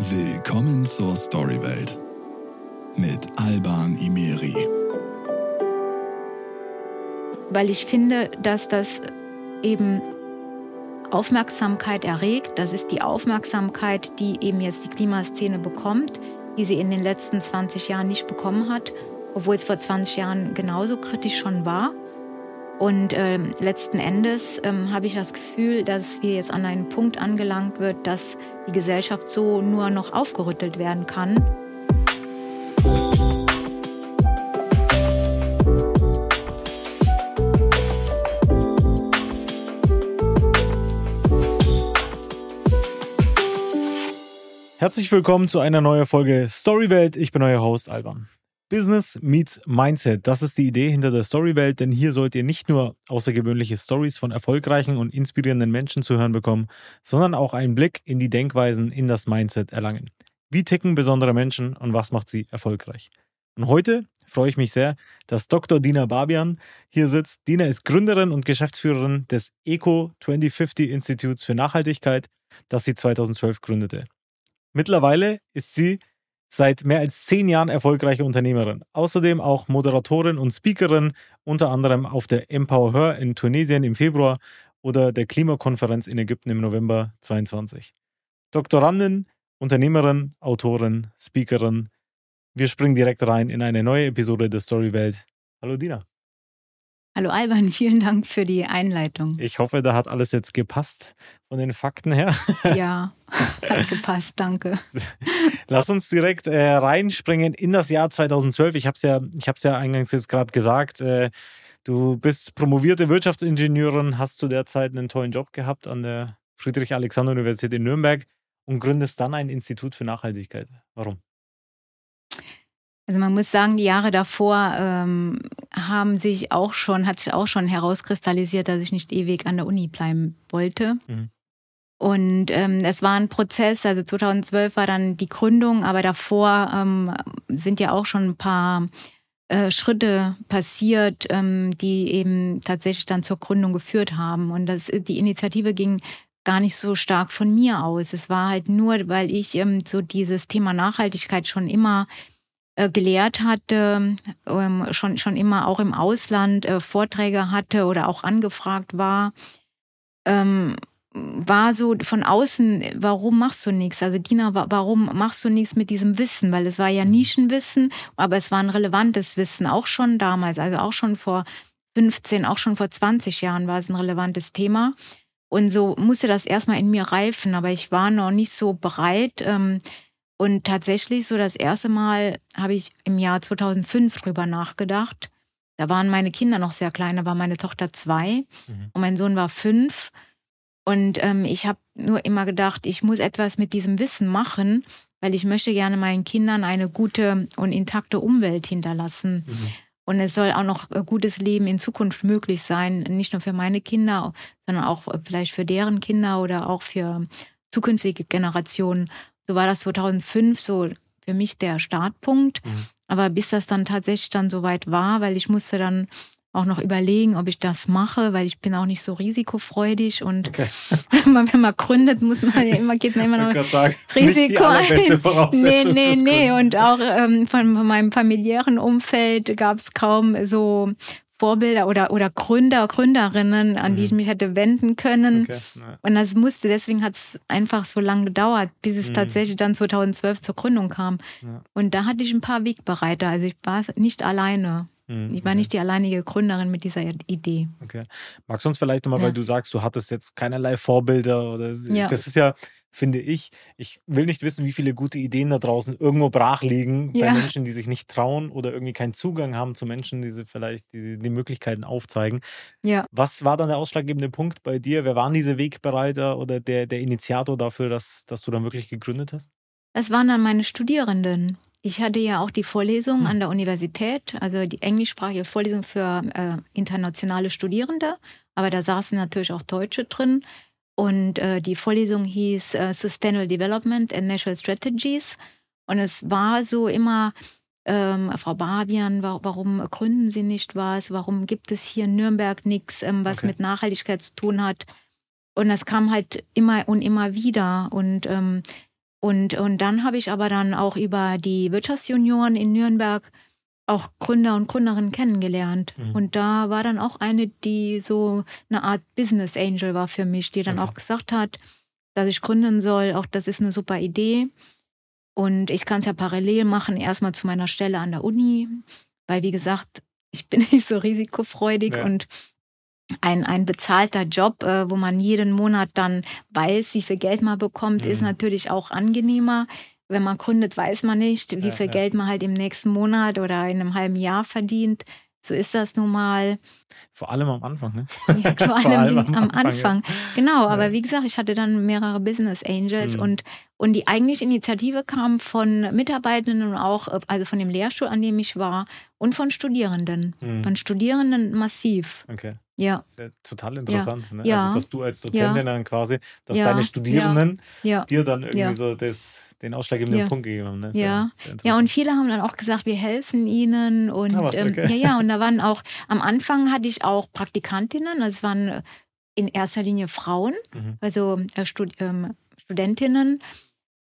Willkommen zur Storywelt mit Alban Imeri. Weil ich finde, dass das eben Aufmerksamkeit erregt. Das ist die Aufmerksamkeit, die eben jetzt die Klimaszene bekommt, die sie in den letzten 20 Jahren nicht bekommen hat, obwohl es vor 20 Jahren genauso kritisch schon war. Und äh, letzten Endes ähm, habe ich das Gefühl, dass wir jetzt an einen Punkt angelangt wird, dass die Gesellschaft so nur noch aufgerüttelt werden kann. Herzlich willkommen zu einer neuen Folge Storywelt. Ich bin euer Host Alban. Business meets Mindset. Das ist die Idee hinter der Storywelt, denn hier sollt ihr nicht nur außergewöhnliche Stories von erfolgreichen und inspirierenden Menschen zu hören bekommen, sondern auch einen Blick in die Denkweisen in das Mindset erlangen. Wie ticken besondere Menschen und was macht sie erfolgreich? Und heute freue ich mich sehr, dass Dr. Dina Babian hier sitzt. Dina ist Gründerin und Geschäftsführerin des Eco 2050 Instituts für Nachhaltigkeit, das sie 2012 gründete. Mittlerweile ist sie seit mehr als zehn Jahren erfolgreiche Unternehmerin. Außerdem auch Moderatorin und Speakerin, unter anderem auf der Empower Her in Tunesien im Februar oder der Klimakonferenz in Ägypten im November 2022. Doktorandin, Unternehmerin, Autorin, Speakerin. Wir springen direkt rein in eine neue Episode der Storywelt. Hallo Dina. Hallo Alban, vielen Dank für die Einleitung. Ich hoffe, da hat alles jetzt gepasst von den Fakten her. Ja, hat gepasst, danke. Lass uns direkt äh, reinspringen in das Jahr 2012. Ich habe es ja, ja eingangs jetzt gerade gesagt. Äh, du bist promovierte Wirtschaftsingenieurin, hast zu der Zeit einen tollen Job gehabt an der Friedrich-Alexander-Universität in Nürnberg und gründest dann ein Institut für Nachhaltigkeit. Warum? Also man muss sagen, die Jahre davor ähm, haben sich auch schon, hat sich auch schon herauskristallisiert, dass ich nicht ewig an der Uni bleiben wollte. Mhm. Und ähm, es war ein Prozess, also 2012 war dann die Gründung, aber davor ähm, sind ja auch schon ein paar äh, Schritte passiert, ähm, die eben tatsächlich dann zur Gründung geführt haben. Und das, die Initiative ging gar nicht so stark von mir aus. Es war halt nur, weil ich ähm, so dieses Thema Nachhaltigkeit schon immer gelehrt hatte, ähm, schon, schon immer auch im Ausland äh, Vorträge hatte oder auch angefragt war, ähm, war so von außen, warum machst du nichts? Also Dina, warum machst du nichts mit diesem Wissen? Weil es war ja mhm. Nischenwissen, aber es war ein relevantes Wissen, auch schon damals, also auch schon vor 15, auch schon vor 20 Jahren war es ein relevantes Thema. Und so musste das erstmal in mir reifen, aber ich war noch nicht so bereit, ähm, und tatsächlich so das erste Mal habe ich im Jahr 2005 drüber nachgedacht. Da waren meine Kinder noch sehr klein, da war meine Tochter zwei mhm. und mein Sohn war fünf. Und ähm, ich habe nur immer gedacht, ich muss etwas mit diesem Wissen machen, weil ich möchte gerne meinen Kindern eine gute und intakte Umwelt hinterlassen. Mhm. Und es soll auch noch ein gutes Leben in Zukunft möglich sein, nicht nur für meine Kinder, sondern auch vielleicht für deren Kinder oder auch für zukünftige Generationen. So war das 2005 so für mich der Startpunkt. Mhm. Aber bis das dann tatsächlich dann soweit war, weil ich musste dann auch noch überlegen, ob ich das mache, weil ich bin auch nicht so risikofreudig und okay. wenn, man, gründet, muss man ja immer, geht man immer noch sagen, Risiko ein. Nee, nee, nee. Und auch ähm, von, von meinem familiären Umfeld gab es kaum so Vorbilder oder, oder Gründer, Gründerinnen, an mhm. die ich mhm. mich hätte wenden können. Okay, und das musste, deswegen hat es einfach so lange gedauert, bis es mhm. tatsächlich dann 2012 zur Gründung kam. Ja. Und da hatte ich ein paar Wegbereiter. Also ich war nicht alleine. Mhm, ich war nicht die alleinige Gründerin mit dieser Idee. Okay. Magst du uns vielleicht nochmal, ja. weil du sagst, du hattest jetzt keinerlei Vorbilder oder ja. das ist ja finde ich. Ich will nicht wissen, wie viele gute Ideen da draußen irgendwo brach liegen ja. bei Menschen, die sich nicht trauen oder irgendwie keinen Zugang haben zu Menschen, die sie vielleicht die, die Möglichkeiten aufzeigen. Ja. Was war dann der ausschlaggebende Punkt bei dir? Wer waren diese Wegbereiter oder der, der Initiator dafür, dass, dass du dann wirklich gegründet hast? Es waren dann meine Studierenden. Ich hatte ja auch die Vorlesung hm. an der Universität, also die englischsprachige Vorlesung für äh, internationale Studierende, aber da saßen natürlich auch Deutsche drin. Und äh, die Vorlesung hieß äh, Sustainable Development and National Strategies. Und es war so immer, ähm, Frau Barbian, wa warum gründen Sie nicht was? Warum gibt es hier in Nürnberg nichts, ähm, was okay. mit Nachhaltigkeit zu tun hat? Und das kam halt immer und immer wieder. Und ähm, Und, und dann habe ich aber dann auch über die Wirtschaftsjunioren in Nürnberg auch Gründer und Gründerinnen kennengelernt. Mhm. Und da war dann auch eine, die so eine Art Business Angel war für mich, die dann okay. auch gesagt hat, dass ich gründen soll. Auch das ist eine super Idee. Und ich kann es ja parallel machen, erstmal zu meiner Stelle an der Uni, weil wie gesagt, ich bin nicht so risikofreudig ja. und ein, ein bezahlter Job, äh, wo man jeden Monat dann weiß, wie viel Geld man bekommt, mhm. ist natürlich auch angenehmer. Wenn man gründet, weiß man nicht, wie ja, viel ja. Geld man halt im nächsten Monat oder in einem halben Jahr verdient. So ist das nun mal. Vor allem am Anfang, ne? Ja, vor, allem, vor allem am, am, Anfang. Anfang. Genau, aber wie gesagt, ich hatte dann mehrere Business Angels mhm. und, und die eigentliche Initiative kam von Mitarbeitenden und auch, also von dem Lehrstuhl, an dem ich war, und von Studierenden. Mhm. Von Studierenden massiv. Okay. Ja. ja total interessant. Ja. Ne? Ja. Also, dass du als Dozentin dann quasi, dass deine Studierenden dir dann irgendwie so das den ausschlaggebenden ja. Punkt gegeben haben. Ne? Ja. ja, und viele haben dann auch gesagt, wir helfen ihnen. Und ah, ähm, ja, ja, und da waren auch, am Anfang hatte ich auch Praktikantinnen, also es waren in erster Linie Frauen, mhm. also äh, Stud ähm, Studentinnen.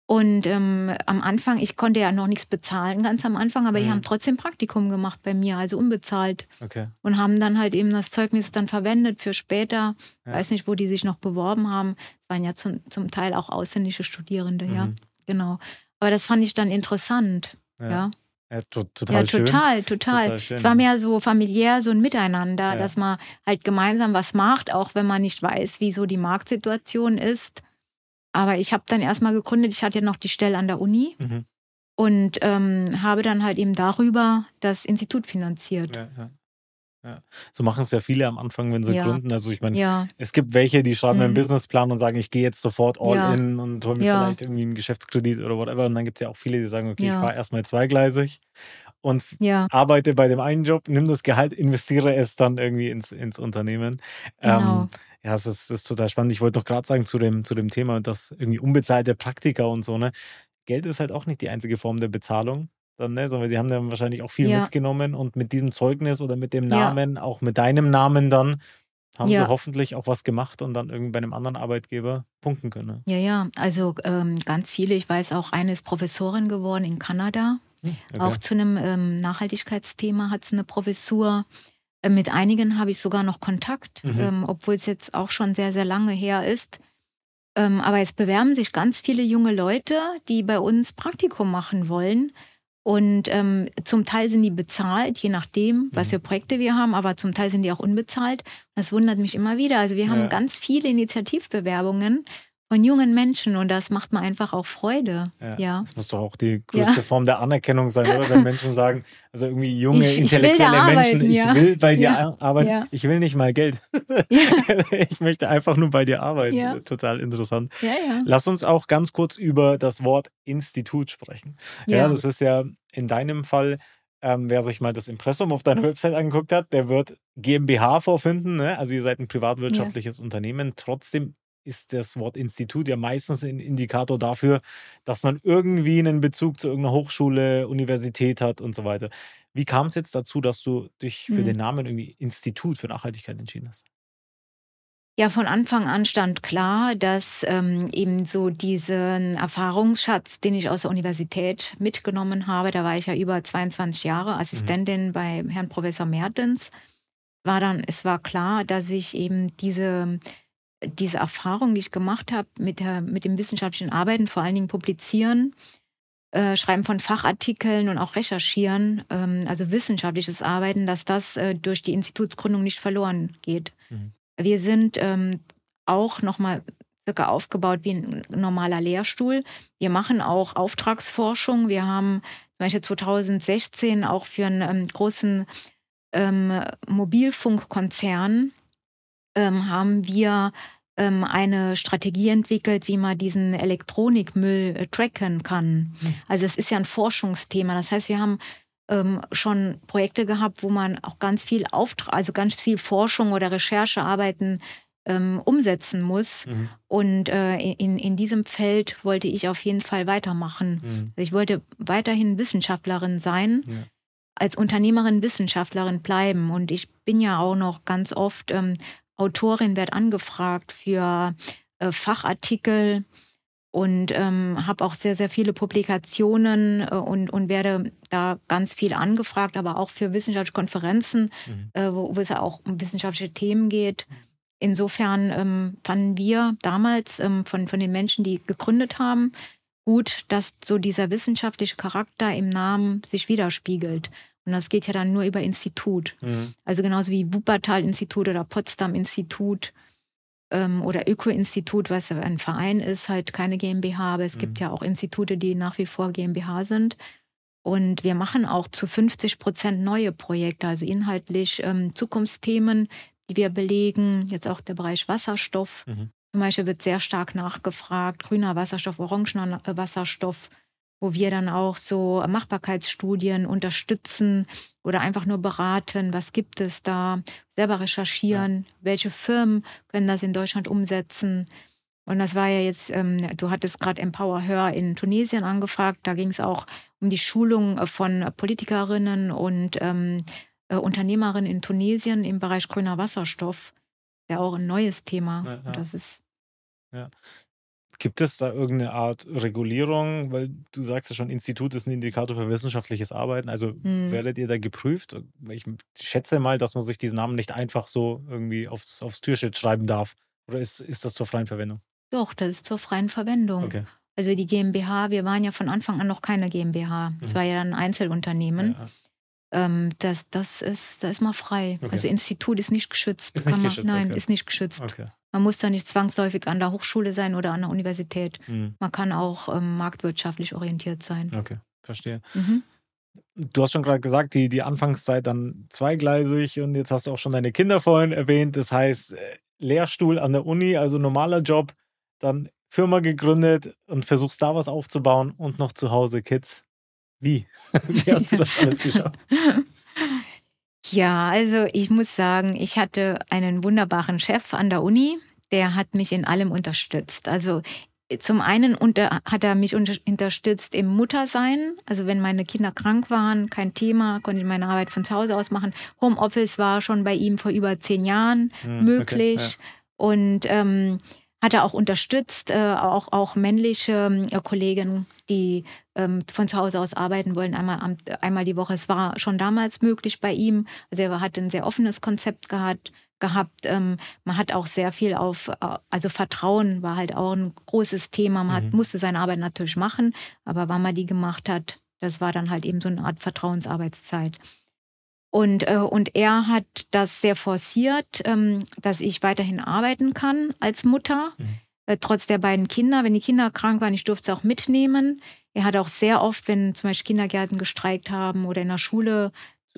Und ähm, am Anfang, ich konnte ja noch nichts bezahlen, ganz am Anfang, aber mhm. die haben trotzdem Praktikum gemacht bei mir, also unbezahlt. Okay. Und haben dann halt eben das Zeugnis dann verwendet für später. Ja. Weiß nicht, wo die sich noch beworben haben. Es waren ja zum, zum Teil auch ausländische Studierende, mhm. ja genau. Aber das fand ich dann interessant, ja. ja. Ja, total ja, schön. total, total. Es war mehr so familiär, so ein Miteinander, ja. dass man halt gemeinsam was macht, auch wenn man nicht weiß, wie so die Marktsituation ist. Aber ich habe dann erstmal gegründet, ich hatte ja noch die Stelle an der Uni mhm. und ähm, habe dann halt eben darüber das Institut finanziert. Ja, ja. So machen es ja viele am Anfang, wenn sie ja. gründen. Also ich meine, ja. es gibt welche, die schreiben mhm. einen Businessplan und sagen, ich gehe jetzt sofort all in und hole mir vielleicht irgendwie einen Geschäftskredit oder whatever. Und dann gibt es ja auch viele, die sagen, okay, ich fahre erstmal zweigleisig und arbeite bei dem einen Job, nimm das Gehalt, investiere es dann irgendwie ins, ins Unternehmen. Genau. Ähm, ja, es ist, ist, total spannend. Ich wollte noch gerade sagen zu dem, zu dem Thema, dass irgendwie unbezahlte Praktika und so, ne? Geld ist halt auch nicht die einzige Form der Bezahlung dann, ne? Sondern sie haben dann wahrscheinlich auch viel ja. mitgenommen und mit diesem Zeugnis oder mit dem Namen, ja. auch mit deinem Namen dann, haben ja. sie hoffentlich auch was gemacht und dann irgendwie bei einem anderen Arbeitgeber punkten können. Ja, ja, also ähm, ganz viele. Ich weiß auch, eine ist Professorin geworden in Kanada. Hm, okay. Auch zu einem ähm, Nachhaltigkeitsthema hat sie eine Professur. Äh, mit einigen habe ich sogar noch Kontakt, mhm. ähm, obwohl es jetzt auch schon sehr, sehr lange her ist. Ähm, aber es bewerben sich ganz viele junge Leute, die bei uns Praktikum machen wollen und ähm, zum Teil sind die bezahlt, je nachdem, was mhm. für Projekte wir haben, aber zum Teil sind die auch unbezahlt. Das wundert mich immer wieder. Also wir haben ja. ganz viele Initiativbewerbungen von jungen Menschen und das macht mir einfach auch Freude. Ja. ja. Das muss doch auch die größte ja. Form der Anerkennung sein, oder? Wenn Menschen sagen, also irgendwie junge, ich, intellektuelle ich Menschen, arbeiten, ja. ich will bei dir arbeiten, ich will nicht mal Geld. ich möchte einfach nur bei dir arbeiten. Total interessant. Lass uns auch ganz kurz über das Wort Institut sprechen. Ja, das ist ja in deinem Fall ähm, wer sich mal das Impressum auf deiner Website angeguckt hat, der wird GmbH vorfinden. Ne? Also ihr seid ein privatwirtschaftliches. Unternehmen. Trotzdem ist das Wort Institut ja meistens ein Indikator dafür, dass man irgendwie einen Bezug zu irgendeiner Hochschule, Universität hat und so weiter. Wie kam es jetzt dazu, dass du dich für hm. den Namen irgendwie Institut für Nachhaltigkeit entschieden hast? Ja, von Anfang an stand klar, dass ähm, eben so diesen Erfahrungsschatz, den ich aus der Universität mitgenommen habe, da war ich ja über 22 Jahre mhm. Assistentin mhm. bei Herrn Professor Mertens, war dann, es war klar, dass ich eben diese diese Erfahrung, die ich gemacht habe mit, der, mit dem wissenschaftlichen Arbeiten, vor allen Dingen Publizieren, äh, Schreiben von Fachartikeln und auch Recherchieren, ähm, also wissenschaftliches Arbeiten, dass das äh, durch die Institutsgründung nicht verloren geht. Mhm. Wir sind ähm, auch nochmal circa aufgebaut wie ein normaler Lehrstuhl. Wir machen auch Auftragsforschung. Wir haben zum Beispiel 2016 auch für einen ähm, großen ähm, Mobilfunkkonzern ähm, haben wir ähm, eine Strategie entwickelt, wie man diesen Elektronikmüll äh, tracken kann. Mhm. Also es ist ja ein Forschungsthema. Das heißt, wir haben ähm, schon Projekte gehabt, wo man auch ganz viel Auftrag, also ganz viel Forschung oder Recherchearbeiten ähm, umsetzen muss. Mhm. Und äh, in, in diesem Feld wollte ich auf jeden Fall weitermachen. Mhm. Ich wollte weiterhin Wissenschaftlerin sein. Ja als Unternehmerin, Wissenschaftlerin bleiben. Und ich bin ja auch noch ganz oft ähm, Autorin wird angefragt für äh, Fachartikel. und ähm, habe auch sehr, sehr viele Publikationen äh, und, und werde da ganz viel angefragt, aber auch für wissenschaftliche Konferenzen, mhm. äh, wo, wo, es ja auch um wissenschaftliche Themen geht. Insofern ähm, fanden wir damals ähm, von, von den Menschen, die gegründet haben, gut, dass so dieser wissenschaftliche Charakter im Namen sich widerspiegelt. Und das geht ja dann nur über Institut. Mhm. Also genauso wie Wuppertal-Institut oder Potsdam-Institut ähm, oder Öko-Institut, was ein Verein ist, halt keine GmbH, aber es mhm. gibt ja auch Institute, die nach wie vor GmbH sind. Und wir machen auch zu 50 Prozent neue Projekte, also inhaltlich ähm, Zukunftsthemen, die wir belegen. Jetzt auch der Bereich Wasserstoff. Mhm. Zum Beispiel wird sehr stark nachgefragt, grüner Wasserstoff, orangener Wasserstoff wo wir dann auch so Machbarkeitsstudien unterstützen oder einfach nur beraten, was gibt es da, selber recherchieren, ja. welche Firmen können das in Deutschland umsetzen. Und das war ja jetzt, ähm, du hattest gerade Empower Her in Tunesien angefragt, da ging es auch um die Schulung von Politikerinnen und ähm, äh, Unternehmerinnen in Tunesien im Bereich grüner Wasserstoff. Ja, auch ein neues Thema. Ja, ja. Das ist ja. Gibt es da irgendeine Art Regulierung? Weil du sagst ja schon, Institut ist ein Indikator für wissenschaftliches Arbeiten. Also hm. werdet ihr da geprüft? Ich schätze mal, dass man sich diesen Namen nicht einfach so irgendwie aufs, aufs Türschild schreiben darf. Oder ist, ist das zur freien Verwendung? Doch, das ist zur freien Verwendung. Okay. Also die GmbH, wir waren ja von Anfang an noch keine GmbH. Es mhm. war ja ein Einzelunternehmen. Ja, ähm, das, das ist, da ist mal frei. Okay. Also Institut ist nicht geschützt. Ist nicht man, geschützt nein, okay. ist nicht geschützt. Okay. Man muss da nicht zwangsläufig an der Hochschule sein oder an der Universität. Mhm. Man kann auch ähm, marktwirtschaftlich orientiert sein. Okay, verstehe. Mhm. Du hast schon gerade gesagt, die, die Anfangszeit dann zweigleisig und jetzt hast du auch schon deine Kinder vorhin erwähnt. Das heißt, äh, Lehrstuhl an der Uni, also normaler Job, dann Firma gegründet und versuchst da was aufzubauen und noch zu Hause Kids. Wie? Wie hast du das alles geschafft? Ja, also ich muss sagen, ich hatte einen wunderbaren Chef an der Uni, der hat mich in allem unterstützt. Also zum einen unter, hat er mich unterstützt im Muttersein. Also wenn meine Kinder krank waren, kein Thema, konnte ich meine Arbeit von zu Hause aus machen. Homeoffice war schon bei ihm vor über zehn Jahren hm, möglich. Okay, ja. Und ähm, hat er auch unterstützt, äh, auch, auch männliche äh, Kollegen, die ähm, von zu Hause aus arbeiten wollen, einmal, einmal die Woche. Es war schon damals möglich bei ihm. Also er hat ein sehr offenes Konzept gehabt. gehabt. Ähm, man hat auch sehr viel auf, äh, also Vertrauen war halt auch ein großes Thema. Man mhm. hat, musste seine Arbeit natürlich machen, aber wann man die gemacht hat, das war dann halt eben so eine Art Vertrauensarbeitszeit. Und, äh, und er hat das sehr forciert, ähm, dass ich weiterhin arbeiten kann als Mutter, mhm. äh, trotz der beiden Kinder. Wenn die Kinder krank waren, ich durfte es auch mitnehmen. Er hat auch sehr oft, wenn zum Beispiel Kindergärten gestreikt haben oder in der Schule,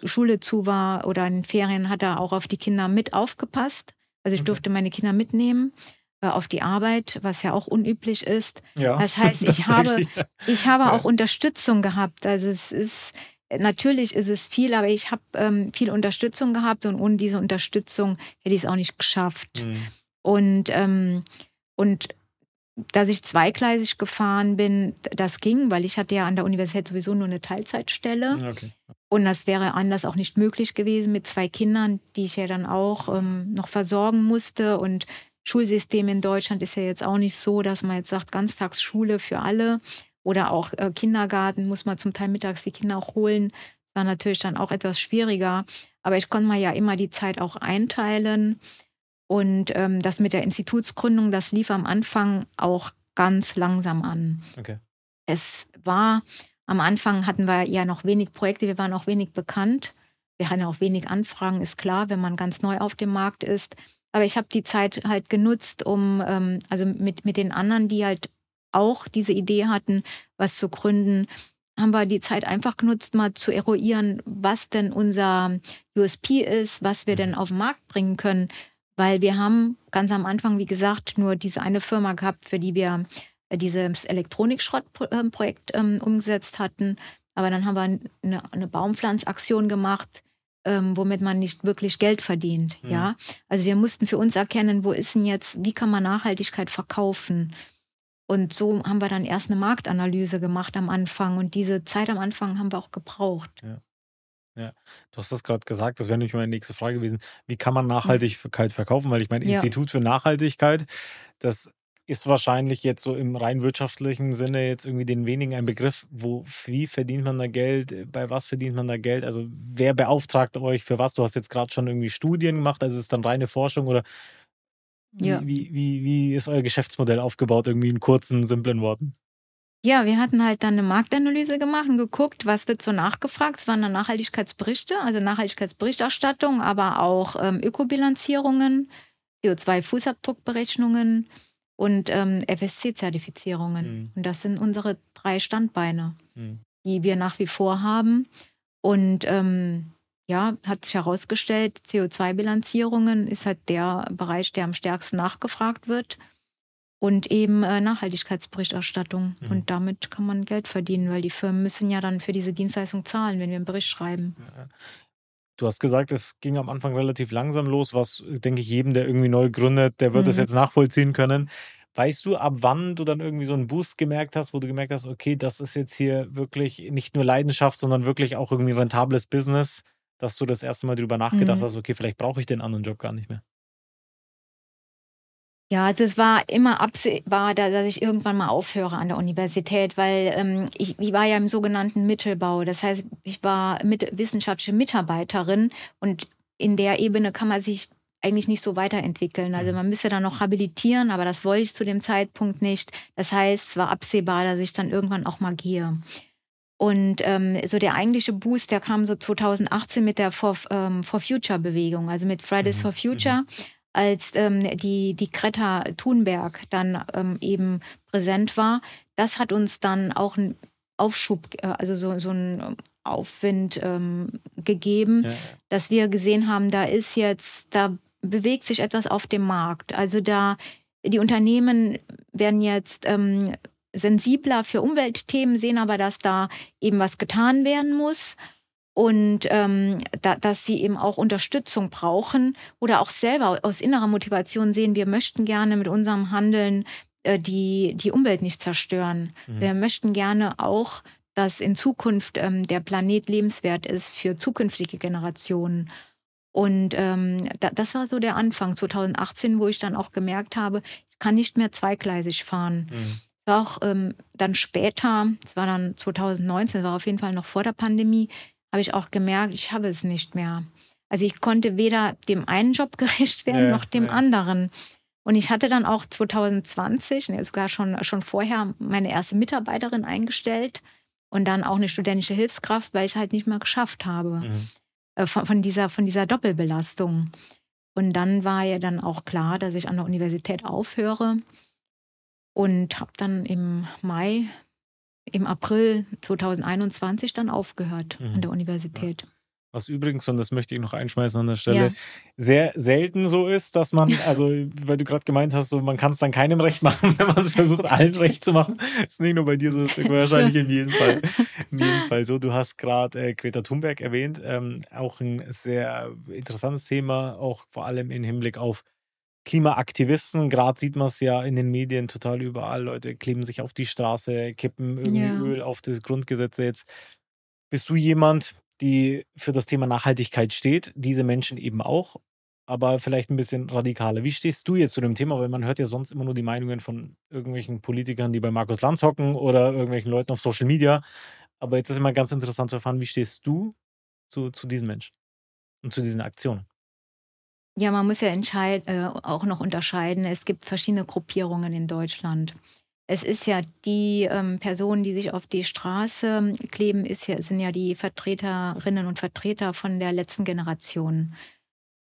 Schule zu war oder in den Ferien, hat er auch auf die Kinder mit aufgepasst. Also ich okay. durfte meine Kinder mitnehmen äh, auf die Arbeit, was ja auch unüblich ist. Ja, das heißt, ich habe, ich habe ja. auch Unterstützung gehabt. Also es ist, Natürlich ist es viel, aber ich habe ähm, viel Unterstützung gehabt und ohne diese Unterstützung hätte ich es auch nicht geschafft. Mhm. Und, ähm, und dass ich zweigleisig gefahren bin, das ging, weil ich hatte ja an der Universität sowieso nur eine Teilzeitstelle. Okay. Und das wäre anders auch nicht möglich gewesen mit zwei Kindern, die ich ja dann auch ähm, noch versorgen musste. Und Schulsystem in Deutschland ist ja jetzt auch nicht so, dass man jetzt sagt, Ganztagsschule für alle. Oder auch äh, Kindergarten muss man zum Teil mittags die Kinder auch holen. Das war natürlich dann auch etwas schwieriger. Aber ich konnte mir ja immer die Zeit auch einteilen. Und ähm, das mit der Institutsgründung, das lief am Anfang auch ganz langsam an. Okay. Es war, am Anfang hatten wir ja noch wenig Projekte, wir waren auch wenig bekannt. Wir hatten auch wenig Anfragen, ist klar, wenn man ganz neu auf dem Markt ist. Aber ich habe die Zeit halt genutzt, um, ähm, also mit, mit den anderen, die halt auch diese Idee hatten, was zu gründen, haben wir die Zeit einfach genutzt, mal zu eruieren, was denn unser USP ist, was wir denn mhm. auf den Markt bringen können. Weil wir haben ganz am Anfang, wie gesagt, nur diese eine Firma gehabt, für die wir äh, dieses Elektronikschrottprojekt ähm, umgesetzt hatten. Aber dann haben wir eine, eine Baumpflanzaktion gemacht, ähm, womit man nicht wirklich Geld verdient. Mhm. Ja, also wir mussten für uns erkennen, wo ist denn jetzt, wie kann man Nachhaltigkeit verkaufen? Und so haben wir dann erst eine Marktanalyse gemacht am Anfang. Und diese Zeit am Anfang haben wir auch gebraucht. Ja. Ja, du hast das gerade gesagt, das wäre nämlich meine nächste Frage gewesen. Wie kann man hm. Nachhaltigkeit verkaufen? Weil ich meine, ja. Institut für Nachhaltigkeit, das ist wahrscheinlich jetzt so im rein wirtschaftlichen Sinne jetzt irgendwie den wenigen ein Begriff, wo, wie verdient man da Geld, bei was verdient man da Geld, also wer beauftragt euch für was? Du hast jetzt gerade schon irgendwie Studien gemacht, also ist dann reine Forschung oder ja. wie, wie, wie ist euer Geschäftsmodell aufgebaut, irgendwie in kurzen, simplen Worten? Ja, wir hatten halt dann eine Marktanalyse gemacht und geguckt, was wird so nachgefragt. Es waren dann Nachhaltigkeitsberichte, also Nachhaltigkeitsberichterstattung, aber auch ähm, Ökobilanzierungen, CO2-Fußabdruckberechnungen und ähm, FSC-Zertifizierungen. Mhm. Und das sind unsere drei Standbeine, mhm. die wir nach wie vor haben. Und ähm, ja, hat sich herausgestellt, CO2-Bilanzierungen ist halt der Bereich, der am stärksten nachgefragt wird. Und eben äh, Nachhaltigkeitsberichterstattung. Mhm. Und damit kann man Geld verdienen, weil die Firmen müssen ja dann für diese Dienstleistung zahlen, wenn wir einen Bericht schreiben. Du hast gesagt, es ging am Anfang relativ langsam los, was, denke ich, jedem, der irgendwie neu gründet, der wird mhm. das jetzt nachvollziehen können. Weißt du, ab wann du dann irgendwie so einen Boost gemerkt hast, wo du gemerkt hast, okay, das ist jetzt hier wirklich nicht nur Leidenschaft, sondern wirklich auch irgendwie rentables Business? Dass du das erste Mal darüber nachgedacht mhm. hast, okay, vielleicht brauche ich den anderen Job gar nicht mehr? Ja, also es war immer absehbar, dass ich irgendwann mal aufhöre an der Universität, weil ähm, ich, ich, war ja im sogenannten Mittelbau. Das heißt, ich war mit, wissenschaftliche Mitarbeiterin und in der Ebene kann man sich eigentlich nicht so weiterentwickeln. Also mhm. man müsste dann noch habilitieren, aber das wollte ich zu dem Zeitpunkt nicht. Das heißt, es war absehbar, dass ich dann irgendwann auch mal gehe. Und ähm, so der eigentliche Boost, der kam so 2018 mit der For, ähm, For Future Bewegung, also mit Fridays mhm. for Future, mhm. als ähm, die, die Greta Thunberg dann ähm, eben präsent war. Das hat uns dann auch einen Aufschub, äh, also so, so einen Aufwind ähm, gegeben, ja. dass wir gesehen haben, da ist jetzt, da bewegt sich etwas auf dem Markt. Also da, die Unternehmen werden jetzt ähm, sensibler für Umweltthemen, sehen aber, dass da eben was getan werden muss und ähm, da, dass sie eben auch Unterstützung brauchen oder auch selber aus innerer Motivation sehen, wir möchten gerne mit unserem Handeln äh, die, die Umwelt nicht zerstören. Mhm. Wir möchten gerne auch, dass in Zukunft ähm, der Planet lebenswert ist für zukünftige Generationen. Und ähm, da, das war so der Anfang 2018, wo ich dann auch gemerkt habe, ich kann nicht mehr zweigleisig fahren. Mhm auch ähm, dann später, es war dann 2019, war auf jeden Fall noch vor der Pandemie, habe ich auch gemerkt, ich habe es nicht mehr. Also ich konnte weder dem einen Job gerecht werden, ja, noch dem ja. anderen. Und ich hatte dann auch 2020, ne, sogar schon, schon vorher, meine erste Mitarbeiterin eingestellt und dann auch eine studentische Hilfskraft, weil ich halt nicht mehr geschafft habe mhm. äh, von, von, dieser, von dieser Doppelbelastung. Und dann war ja dann auch klar, dass ich an der Universität aufhöre und habe dann im Mai, im April 2021 dann aufgehört mhm. an der Universität. Was übrigens, und das möchte ich noch einschmeißen an der Stelle, ja. sehr selten so ist, dass man, also weil du gerade gemeint hast, so, man kann es dann keinem recht machen, wenn man es versucht, allen recht zu machen. Das ist nicht nur bei dir so, das ist wahrscheinlich in jedem Fall, in jedem Fall so. Du hast gerade äh, Greta Thunberg erwähnt, ähm, auch ein sehr interessantes Thema, auch vor allem im Hinblick auf Klimaaktivisten, gerade sieht man es ja in den Medien total überall. Leute kleben sich auf die Straße, kippen irgendwie ja. Öl auf die Grundgesetze. Jetzt bist du jemand, die für das Thema Nachhaltigkeit steht, diese Menschen eben auch, aber vielleicht ein bisschen radikaler. Wie stehst du jetzt zu dem Thema? Weil man hört ja sonst immer nur die Meinungen von irgendwelchen Politikern, die bei Markus Lanz hocken oder irgendwelchen Leuten auf Social Media. Aber jetzt ist immer ganz interessant zu erfahren, wie stehst du zu, zu diesen Menschen und zu diesen Aktionen? Ja, man muss ja äh, auch noch unterscheiden. Es gibt verschiedene Gruppierungen in Deutschland. Es ist ja die ähm, Personen, die sich auf die Straße kleben, ja, sind ja die Vertreterinnen und Vertreter von der letzten Generation.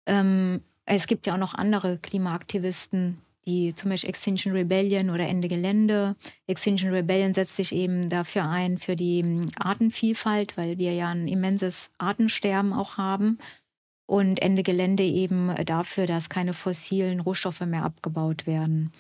Ähm, es gibt ja auch noch andere Klimaaktivisten, die zum Beispiel Extinction Rebellion oder Ende Gelände. Extinction Rebellion setzt sich eben dafür ein, für die ähm, Artenvielfalt, weil wir ja ein immenses Artensterben auch haben und Ende Gelände eben äh, dafür, dass keine fossilen Rohstoffe mehr abgebaut werden.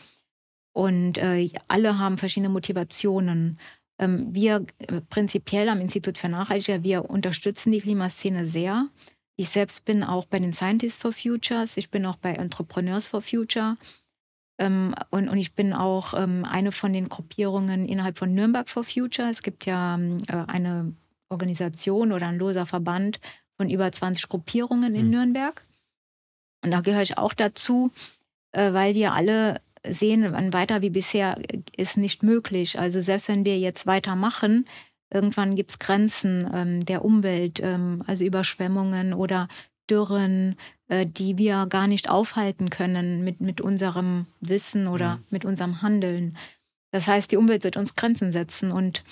Und äh, alle haben verschiedene Motivationen. Ähm, wir äh, prinzipiell am Institut für Nachhaltigkeit, wir unterstützen die Klimaszene sehr. Ich selbst bin auch bei den Scientists for Futures, ich bin auch bei Entrepreneurs for Future ähm, und, und ich bin auch ähm, eine von den Gruppierungen innerhalb von Nürnberg for Future. Es gibt ja ähm, äh, eine Organisation oder ein loser Verband, von über 20 Gruppierungen in mhm. Nürnberg. Und da gehöre ich auch dazu, äh, weil wir alle sehen, weiter wie bisher ist nicht möglich. Also selbst wenn wir jetzt weitermachen, irgendwann gibt es Grenzen ähm, der Umwelt, ähm, also Überschwemmungen oder Dürren, äh, die wir gar nicht aufhalten können mit, mit unserem Wissen oder mhm. mit unserem Handeln. Das heißt, die Umwelt wird uns Grenzen setzen. Und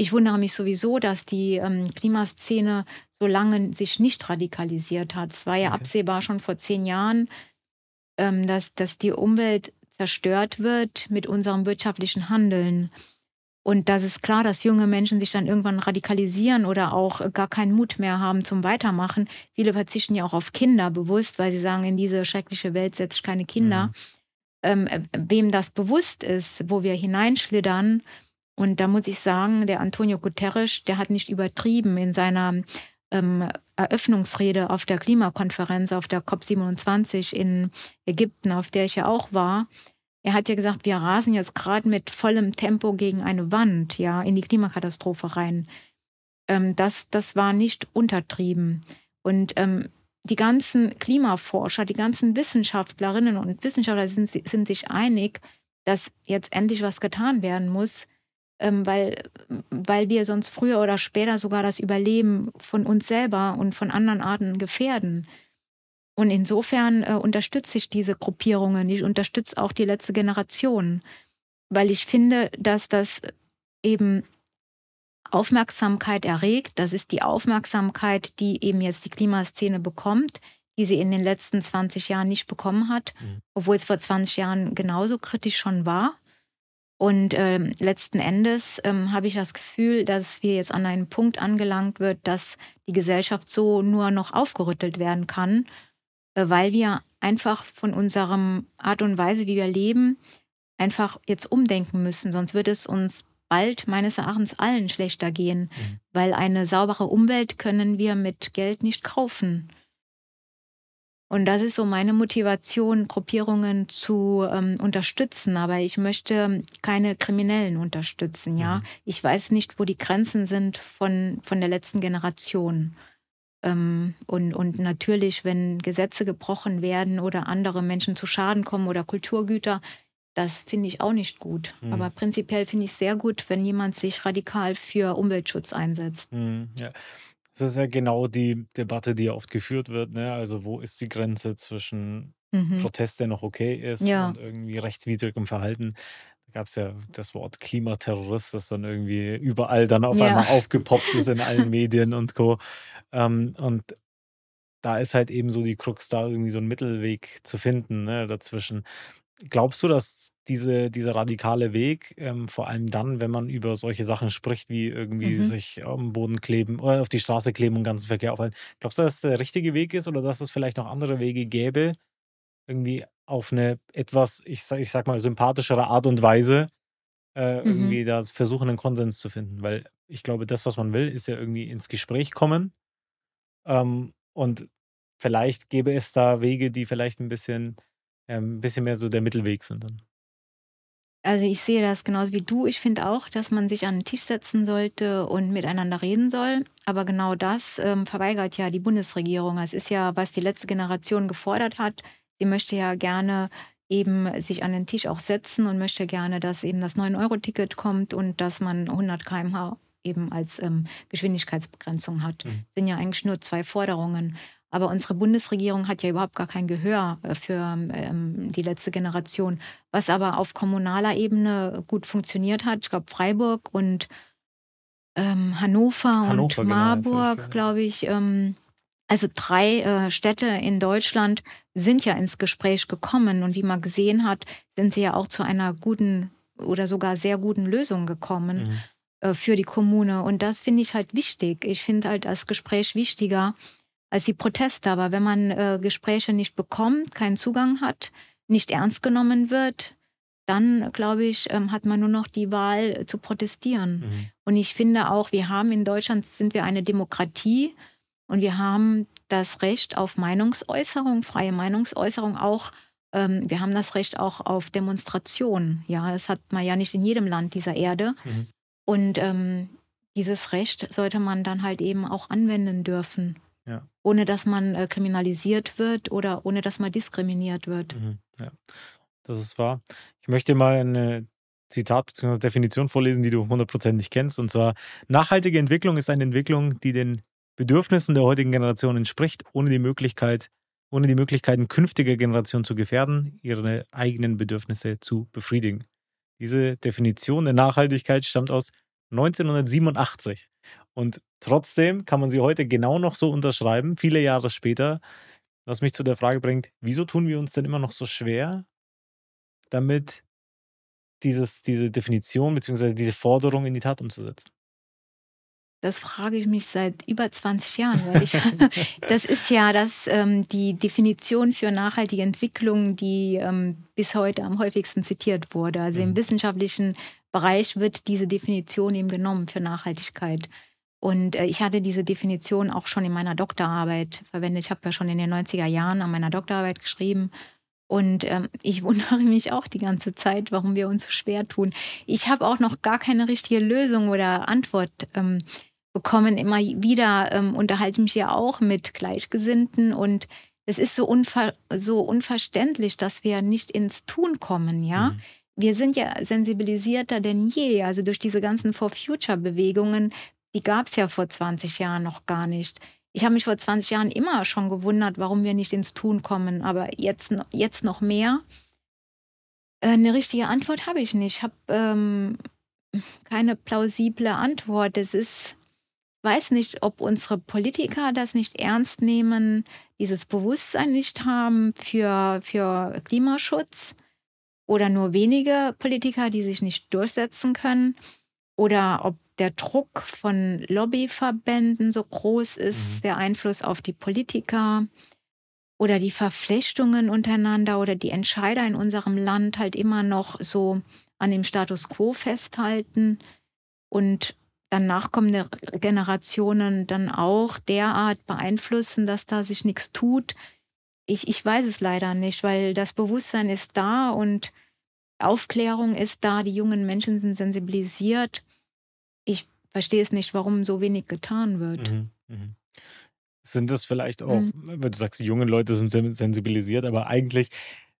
ich wundere mich sowieso, dass die ähm, Klimaszene so lange sich nicht radikalisiert hat. Es war ja okay. absehbar schon vor zehn Jahren, ähm, dass, dass die Umwelt zerstört wird mit unserem wirtschaftlichen Handeln. Und das ist klar, dass junge Menschen sich dann irgendwann radikalisieren oder auch gar keinen Mut mehr haben zum Weitermachen. Viele verzichten ja auch auf Kinder bewusst, weil sie sagen, in diese schreckliche Welt setze ich keine Kinder. Mhm. Ähm, äh, wem das bewusst ist, wo wir hineinschlittern, und da muss ich sagen, der Antonio Guterres, der hat nicht übertrieben in seiner ähm, Eröffnungsrede auf der Klimakonferenz, auf der COP27 in Ägypten, auf der ich ja auch war. Er hat ja gesagt, wir rasen jetzt gerade mit vollem Tempo gegen eine Wand, ja, in die Klimakatastrophe rein. Ähm, das, das war nicht untertrieben. Und ähm, die ganzen Klimaforscher, die ganzen Wissenschaftlerinnen und Wissenschaftler sind, sind sich einig, dass jetzt endlich was getan werden muss, weil, weil wir sonst früher oder später sogar das Überleben von uns selber und von anderen Arten gefährden. Und insofern äh, unterstütze ich diese Gruppierungen. Ich unterstütze auch die letzte Generation, weil ich finde, dass das eben Aufmerksamkeit erregt. Das ist die Aufmerksamkeit, die eben jetzt die Klimaszene bekommt, die sie in den letzten 20 Jahren nicht bekommen hat, mhm. obwohl es vor 20 Jahren genauso kritisch schon war. Und ähm, letzten Endes ähm, habe ich das Gefühl, dass wir jetzt an einen Punkt angelangt wird, dass die Gesellschaft so nur noch aufgerüttelt werden kann äh, weil wir einfach von unserem Art und Weise, wie wir leben, einfach jetzt umdenken müssen. Sonst wird es uns bald meines Erachtens allen schlechter gehen, mhm. weil eine saubere Umwelt können wir mit Geld nicht kaufen. Und das ist so meine Motivation, Gruppierungen zu ähm, unterstützen. Aber ich möchte keine Kriminellen unterstützen, ja. Mhm. Ich weiß nicht, wo die Grenzen sind von, von der letzten Generation. Ähm, und, und natürlich, wenn Gesetze gebrochen werden oder andere Menschen zu Schaden kommen oder Kulturgüter, das finde ich auch nicht gut. Mhm. Aber prinzipiell finde ich es sehr gut, wenn jemand sich radikal für Umweltschutz einsetzt. Mhm, ja. Das ist ja genau die Debatte, die oft geführt wird. Ne? Also wo ist die Grenze zwischen mhm. Protest, der noch okay ist, ja. und irgendwie rechtswidrigem Verhalten? Da gab es ja das Wort Klimaterrorist, das dann irgendwie überall dann auf ja. einmal aufgepoppt ist in allen Medien und Co. Ähm, und da ist halt eben so die Krux, da irgendwie so einen Mittelweg zu finden ne, dazwischen. Glaubst du, dass diese, dieser radikale Weg, ähm, vor allem dann, wenn man über solche Sachen spricht, wie irgendwie mhm. sich am Boden kleben oder auf die Straße kleben und ganzen Verkehr aufhalten, glaubst du, dass das der richtige Weg ist oder dass es vielleicht noch andere Wege gäbe, irgendwie auf eine etwas, ich sag, ich sag mal, sympathischere Art und Weise äh, mhm. irgendwie da versuchen, einen Konsens zu finden? Weil ich glaube, das, was man will, ist ja irgendwie ins Gespräch kommen ähm, und vielleicht gäbe es da Wege, die vielleicht ein bisschen, ein bisschen mehr so der Mittelweg sind dann. Also ich sehe das genauso wie du. Ich finde auch, dass man sich an den Tisch setzen sollte und miteinander reden soll. Aber genau das ähm, verweigert ja die Bundesregierung. Es ist ja, was die letzte Generation gefordert hat. Sie möchte ja gerne eben sich an den Tisch auch setzen und möchte gerne, dass eben das 9-Euro-Ticket kommt und dass man 100 km/h eben als ähm, Geschwindigkeitsbegrenzung hat. Mhm. sind ja eigentlich nur zwei Forderungen. Aber unsere Bundesregierung hat ja überhaupt gar kein Gehör äh, für ähm, die letzte Generation. Was aber auf kommunaler Ebene gut funktioniert hat, ich glaube Freiburg und ähm, Hannover, Hannover, und genau, Marburg, glaube ich. Ähm, also drei äh, Städte in Deutschland sind ja ins Gespräch gekommen und wie man gesehen hat, sind sie ja auch zu einer guten oder sogar sehr guten Lösung gekommen. Mhm. Äh, für die Kommune. Und das finde ich halt wichtig. Ich finde halt das Gespräch wichtiger als die Proteste. Aber wenn man äh, Gespräche nicht bekommt, keinen Zugang hat, nicht ernst genommen wird, dann, glaube ich, ähm, hat man nur noch die Wahl zu protestieren. Mhm. Und ich finde auch, wir haben in Deutschland, sind wir eine Demokratie und wir haben das Recht auf Meinungsäußerung, freie Meinungsäußerung auch. Ähm, wir haben das Recht auch auf Demonstration. Ja, das hat man ja nicht in jedem Land dieser Erde. Mhm. Und ähm, dieses Recht sollte man dann halt eben auch anwenden dürfen. Ohne dass man äh, kriminalisiert wird oder ohne dass man diskriminiert wird. Mhm, ja. das ist wahr. Ich möchte mal eine Zitat bzw. Definition vorlesen, die du hundertprozentig kennst. Und zwar, nachhaltige Entwicklung ist eine Entwicklung, die den Bedürfnissen der heutigen Generation entspricht, ohne die Möglichkeit, ohne die Möglichkeiten künftiger Generationen zu gefährden, ihre eigenen Bedürfnisse zu befriedigen. Diese Definition der Nachhaltigkeit stammt aus 1987. Und trotzdem kann man sie heute genau noch so unterschreiben, viele Jahre später, was mich zu der Frage bringt, wieso tun wir uns denn immer noch so schwer, damit dieses, diese Definition bzw. diese Forderung in die Tat umzusetzen? Das frage ich mich seit über 20 Jahren, weil ich, das ist ja das, ähm, die Definition für nachhaltige Entwicklung, die ähm, bis heute am häufigsten zitiert wurde. Also im mhm. wissenschaftlichen Bereich wird diese Definition eben genommen für Nachhaltigkeit. Und äh, ich hatte diese Definition auch schon in meiner Doktorarbeit verwendet. Ich habe ja schon in den 90er Jahren an meiner Doktorarbeit geschrieben. Und ähm, ich wundere mich auch die ganze Zeit, warum wir uns so schwer tun. Ich habe auch noch gar keine richtige Lösung oder Antwort ähm, bekommen. Immer wieder ähm, unterhalte ich mich ja auch mit Gleichgesinnten und es ist so, unver so unverständlich, dass wir nicht ins Tun kommen, ja. Mhm. Wir sind ja sensibilisierter denn je. Also durch diese ganzen For-Future-Bewegungen, die gab es ja vor 20 Jahren noch gar nicht. Ich habe mich vor 20 Jahren immer schon gewundert, warum wir nicht ins Tun kommen, aber jetzt, jetzt noch mehr. Äh, eine richtige Antwort habe ich nicht. Ich habe ähm, keine plausible Antwort. Es ist weiß nicht, ob unsere Politiker das nicht ernst nehmen, dieses Bewusstsein nicht haben für, für Klimaschutz oder nur wenige Politiker, die sich nicht durchsetzen können oder ob der Druck von Lobbyverbänden so groß ist, mhm. der Einfluss auf die Politiker oder die Verflechtungen untereinander oder die Entscheider in unserem Land halt immer noch so an dem Status quo festhalten und dann nachkommende Generationen dann auch derart beeinflussen, dass da sich nichts tut. Ich, ich weiß es leider nicht, weil das Bewusstsein ist da und Aufklärung ist da, die jungen Menschen sind sensibilisiert. Verstehe es nicht, warum so wenig getan wird. Mhm, mh. Sind das vielleicht auch, mhm. wenn du sagst, die jungen Leute sind sensibilisiert, aber eigentlich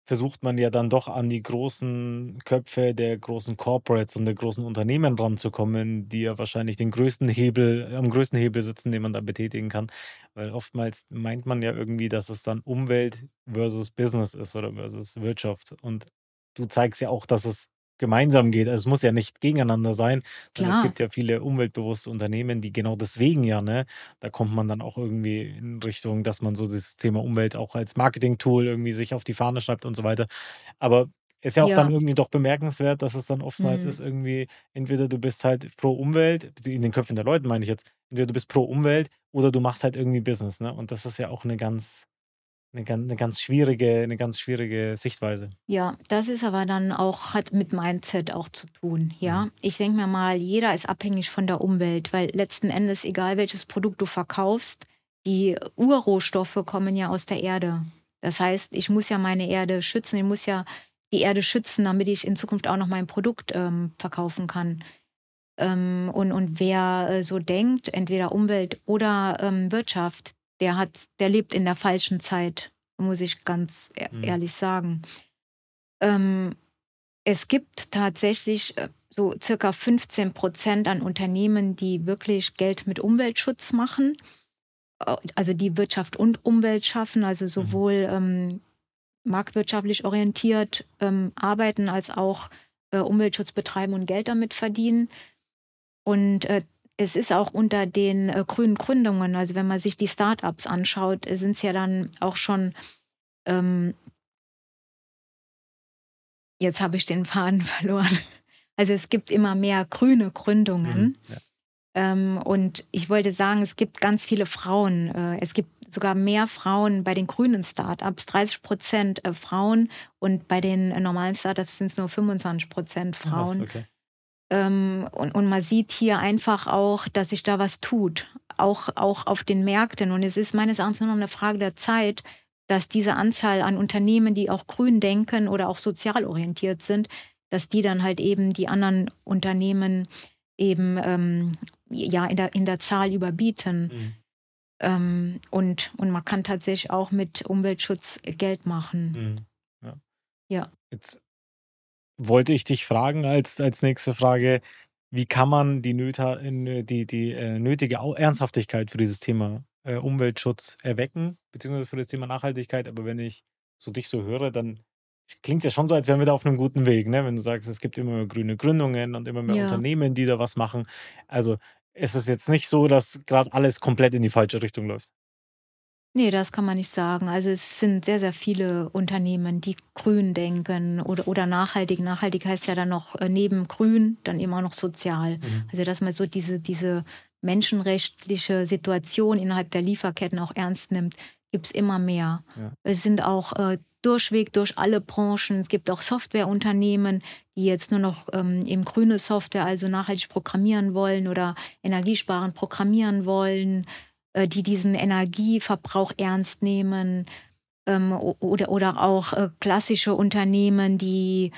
versucht man ja dann doch an die großen Köpfe der großen Corporates und der großen Unternehmen ranzukommen, die ja wahrscheinlich den größten Hebel, am größten Hebel sitzen, den man da betätigen kann. Weil oftmals meint man ja irgendwie, dass es dann Umwelt versus Business ist oder versus Wirtschaft. Und du zeigst ja auch, dass es gemeinsam geht. Also es muss ja nicht gegeneinander sein. Es gibt ja viele umweltbewusste Unternehmen, die genau deswegen ja, ne, da kommt man dann auch irgendwie in Richtung, dass man so das Thema Umwelt auch als Marketing-Tool irgendwie sich auf die Fahne schreibt und so weiter. Aber ist ja auch ja. dann irgendwie doch bemerkenswert, dass es dann oftmals mhm. ist irgendwie, entweder du bist halt pro Umwelt, in den Köpfen der Leute meine ich jetzt, entweder du bist pro Umwelt oder du machst halt irgendwie Business, ne? Und das ist ja auch eine ganz, eine, eine ganz schwierige, eine ganz schwierige Sichtweise. Ja, das ist aber dann auch, hat mit Mindset auch zu tun. Ja, mhm. ich denke mir mal, jeder ist abhängig von der Umwelt, weil letzten Endes, egal welches Produkt du verkaufst, die Urrohstoffe kommen ja aus der Erde. Das heißt, ich muss ja meine Erde schützen, ich muss ja die Erde schützen, damit ich in Zukunft auch noch mein Produkt ähm, verkaufen kann. Ähm, und, und wer äh, so denkt, entweder Umwelt oder ähm, Wirtschaft, der hat, der lebt in der falschen Zeit, muss ich ganz e mhm. ehrlich sagen. Ähm, es gibt tatsächlich äh, so circa 15 Prozent an Unternehmen, die wirklich Geld mit Umweltschutz machen, also die Wirtschaft und Umwelt schaffen, also mhm. sowohl ähm, marktwirtschaftlich orientiert ähm, arbeiten als auch äh, Umweltschutz betreiben und Geld damit verdienen. Und äh, es ist auch unter den äh, grünen Gründungen, also wenn man sich die Startups anschaut, äh, sind es ja dann auch schon, ähm, jetzt habe ich den Faden verloren. Also es gibt immer mehr grüne Gründungen. Mhm, ja. ähm, und ich wollte sagen, es gibt ganz viele Frauen. Äh, es gibt sogar mehr Frauen bei den grünen Startups, 30 Prozent äh, Frauen und bei den äh, normalen Startups sind es nur 25 Prozent Frauen. Okay. Ähm, und, und man sieht hier einfach auch, dass sich da was tut, auch, auch auf den Märkten. Und es ist meines Erachtens nur noch eine Frage der Zeit, dass diese Anzahl an Unternehmen, die auch grün denken oder auch sozial orientiert sind, dass die dann halt eben die anderen Unternehmen eben ähm, ja in der, in der Zahl überbieten. Mhm. Ähm, und, und man kann tatsächlich auch mit Umweltschutz Geld machen. Mhm. Ja. ja. Jetzt wollte ich dich fragen als, als nächste Frage, wie kann man die, Nöta, die, die äh, nötige Ernsthaftigkeit für dieses Thema äh, Umweltschutz erwecken, beziehungsweise für das Thema Nachhaltigkeit. Aber wenn ich so dich so höre, dann klingt es ja schon so, als wären wir da auf einem guten Weg, ne? Wenn du sagst, es gibt immer mehr grüne Gründungen und immer mehr ja. Unternehmen, die da was machen. Also ist es jetzt nicht so, dass gerade alles komplett in die falsche Richtung läuft. Nee, das kann man nicht sagen. Also es sind sehr, sehr viele Unternehmen, die grün denken oder, oder nachhaltig. Nachhaltig heißt ja dann noch äh, neben grün dann immer noch sozial. Mhm. Also dass man so diese, diese menschenrechtliche Situation innerhalb der Lieferketten auch ernst nimmt, gibt es immer mehr. Ja. Es sind auch äh, durchweg durch alle Branchen. Es gibt auch Softwareunternehmen, die jetzt nur noch ähm, eben grüne Software, also nachhaltig programmieren wollen oder energiesparend programmieren wollen. Äh, die diesen Energieverbrauch ernst nehmen ähm, oder, oder auch äh, klassische Unternehmen, die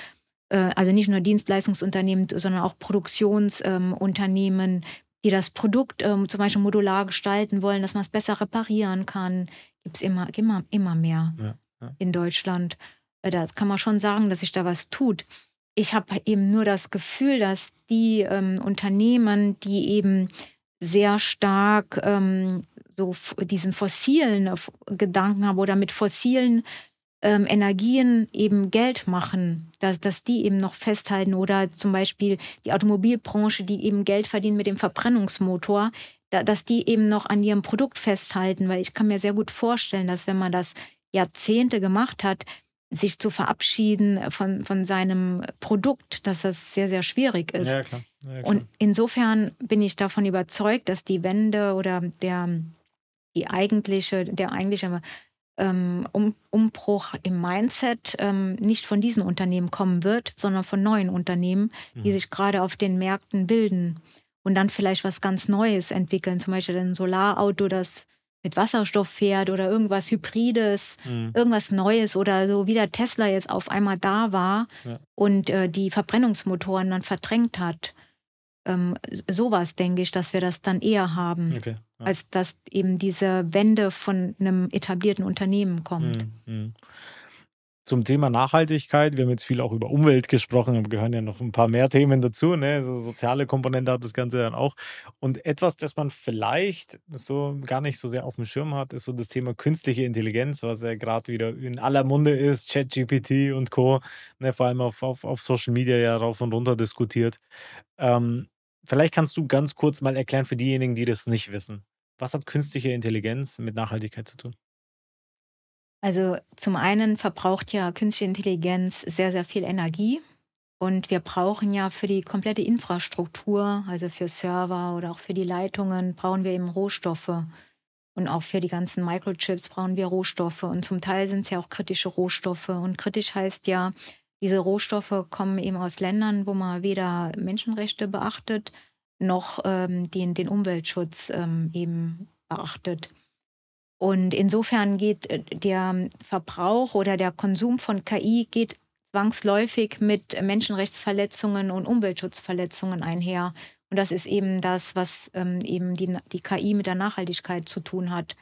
äh, also nicht nur Dienstleistungsunternehmen, sondern auch Produktionsunternehmen, die das Produkt ähm, zum Beispiel modular gestalten wollen, dass man es besser reparieren kann, gibt es immer, immer, immer mehr ja, ja. in Deutschland. Da kann man schon sagen, dass sich da was tut. Ich habe eben nur das Gefühl, dass die ähm, Unternehmen, die eben sehr stark ähm, so diesen fossilen äh, Gedanken haben oder mit fossilen ähm, Energien eben Geld machen, dass, dass die eben noch festhalten oder zum Beispiel die Automobilbranche, die eben Geld verdient mit dem Verbrennungsmotor, da, dass die eben noch an ihrem Produkt festhalten, weil ich kann mir sehr gut vorstellen, dass wenn man das Jahrzehnte gemacht hat, sich zu verabschieden von, von seinem Produkt, dass das sehr, sehr schwierig ist. Ja, klar. Ja. Und insofern bin ich davon überzeugt, dass die Wende oder der, die eigentliche, der eigentliche ähm, um, Umbruch im Mindset ähm, nicht von diesen Unternehmen kommen wird, sondern von neuen Unternehmen, die mhm. sich gerade auf den Märkten bilden und dann vielleicht was ganz Neues entwickeln, zum Beispiel ein Solarauto, das mit Wasserstoff fährt oder irgendwas Hybrides, mhm. irgendwas Neues oder so wie der Tesla jetzt auf einmal da war ja. und äh, die Verbrennungsmotoren dann verdrängt hat. Ähm, sowas denke ich, dass wir das dann eher haben, okay. ja. als dass eben diese Wende von einem etablierten Unternehmen kommt. Mhm. mhm zum Thema Nachhaltigkeit. Wir haben jetzt viel auch über Umwelt gesprochen, aber gehören ja noch ein paar mehr Themen dazu. Ne? So soziale Komponente hat das Ganze dann auch. Und etwas, das man vielleicht so gar nicht so sehr auf dem Schirm hat, ist so das Thema künstliche Intelligenz, was ja gerade wieder in aller Munde ist, ChatGPT und Co. Ne? Vor allem auf, auf, auf Social Media ja rauf und runter diskutiert. Ähm, vielleicht kannst du ganz kurz mal erklären für diejenigen, die das nicht wissen. Was hat künstliche Intelligenz mit Nachhaltigkeit zu tun? Also zum einen verbraucht ja künstliche Intelligenz sehr, sehr viel Energie. Und wir brauchen ja für die komplette Infrastruktur, also für Server oder auch für die Leitungen, brauchen wir eben Rohstoffe. Und auch für die ganzen Microchips brauchen wir Rohstoffe. Und zum Teil sind es ja auch kritische Rohstoffe. Und kritisch heißt ja, diese Rohstoffe kommen eben aus Ländern, wo man weder Menschenrechte beachtet, noch ähm, den, den Umweltschutz ähm, eben beachtet. Und insofern geht äh, der Verbrauch oder der Konsum von KI geht zwangsläufig mit Menschenrechtsverletzungen und Umweltschutzverletzungen einher. Und das ist eben das, was ähm, eben die, die KI mit der Nachhaltigkeit zu tun hat.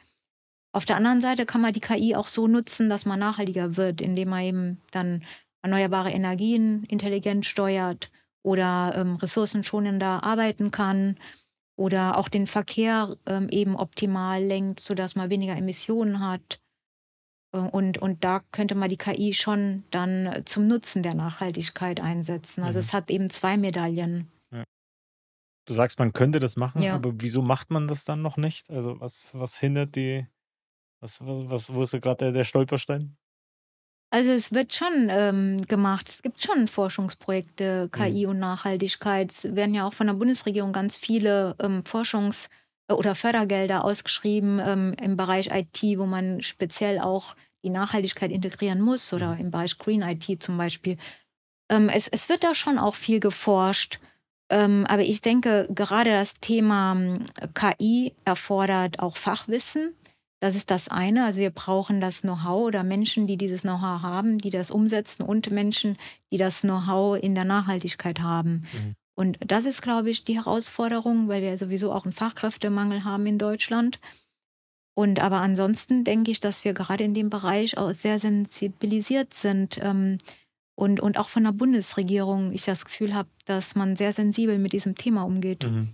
Auf der anderen Seite kann man die KI auch so nutzen, dass man nachhaltiger wird, indem man eben dann erneuerbare Energien intelligent steuert oder ähm, ressourcenschonender arbeiten kann oder auch den Verkehr ähm, eben optimal lenkt, sodass man weniger Emissionen hat. Äh, und, und da könnte man die KI schon dann zum Nutzen der Nachhaltigkeit einsetzen. Also mhm. es hat eben zwei Medaillen. Ja. Du sagst, man könnte das machen, ja. aber wieso macht man das dann noch nicht? Also was, was hindert die, was, was, wo ist gerade der, der Stolperstein? Also es wird schon ähm, gemacht. Es gibt schon Forschungsprojekte, KI mhm. und Nachhaltigkeit. Es werden ja auch von der Bundesregierung ganz viele ähm, Forschungs- äh, oder Fördergelder ausgeschrieben ähm, im Bereich IT, wo man speziell auch die Nachhaltigkeit integrieren muss oder mhm. im Bereich Green IT zum Beispiel. Ähm, es, es wird da schon auch viel geforscht. Ähm, aber ich denke, gerade das Thema ähm, KI erfordert auch Fachwissen. Das ist das eine. Also wir brauchen das Know-how oder Menschen, die dieses Know-how haben, die das umsetzen und Menschen, die das Know-how in der Nachhaltigkeit haben. Mhm. Und das ist, glaube ich, die Herausforderung, weil wir sowieso auch einen Fachkräftemangel haben in Deutschland. Und aber ansonsten denke ich, dass wir gerade in dem Bereich auch sehr sensibilisiert sind ähm, und, und auch von der Bundesregierung ich das Gefühl habe, dass man sehr sensibel mit diesem Thema umgeht. Mhm.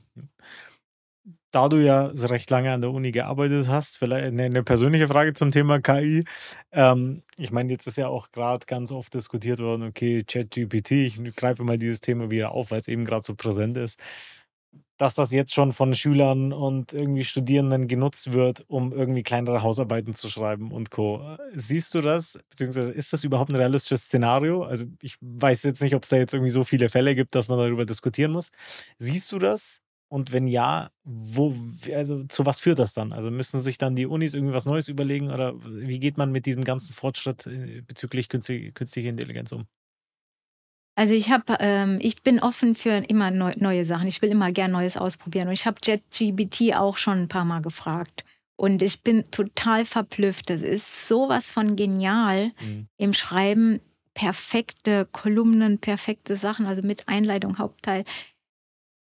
Da du ja so recht lange an der Uni gearbeitet hast, vielleicht eine, eine persönliche Frage zum Thema KI. Ähm, ich meine, jetzt ist ja auch gerade ganz oft diskutiert worden, okay, ChatGPT, ich greife mal dieses Thema wieder auf, weil es eben gerade so präsent ist dass das jetzt schon von Schülern und irgendwie Studierenden genutzt wird, um irgendwie kleinere Hausarbeiten zu schreiben und Co. Siehst du das? Beziehungsweise ist das überhaupt ein realistisches Szenario? Also ich weiß jetzt nicht, ob es da jetzt irgendwie so viele Fälle gibt, dass man darüber diskutieren muss. Siehst du das? Und wenn ja, wo, also zu was führt das dann? Also müssen sich dann die Unis irgendwie was Neues überlegen oder wie geht man mit diesem ganzen Fortschritt äh, bezüglich künstlicher Intelligenz um? Also ich habe, ähm, ich bin offen für immer neu, neue Sachen. Ich will immer gern Neues ausprobieren. Und ich habe JetGBT auch schon ein paar Mal gefragt. Und ich bin total verblüfft. Das ist sowas von genial mhm. im Schreiben. Perfekte Kolumnen, perfekte Sachen, also mit Einleitung, Hauptteil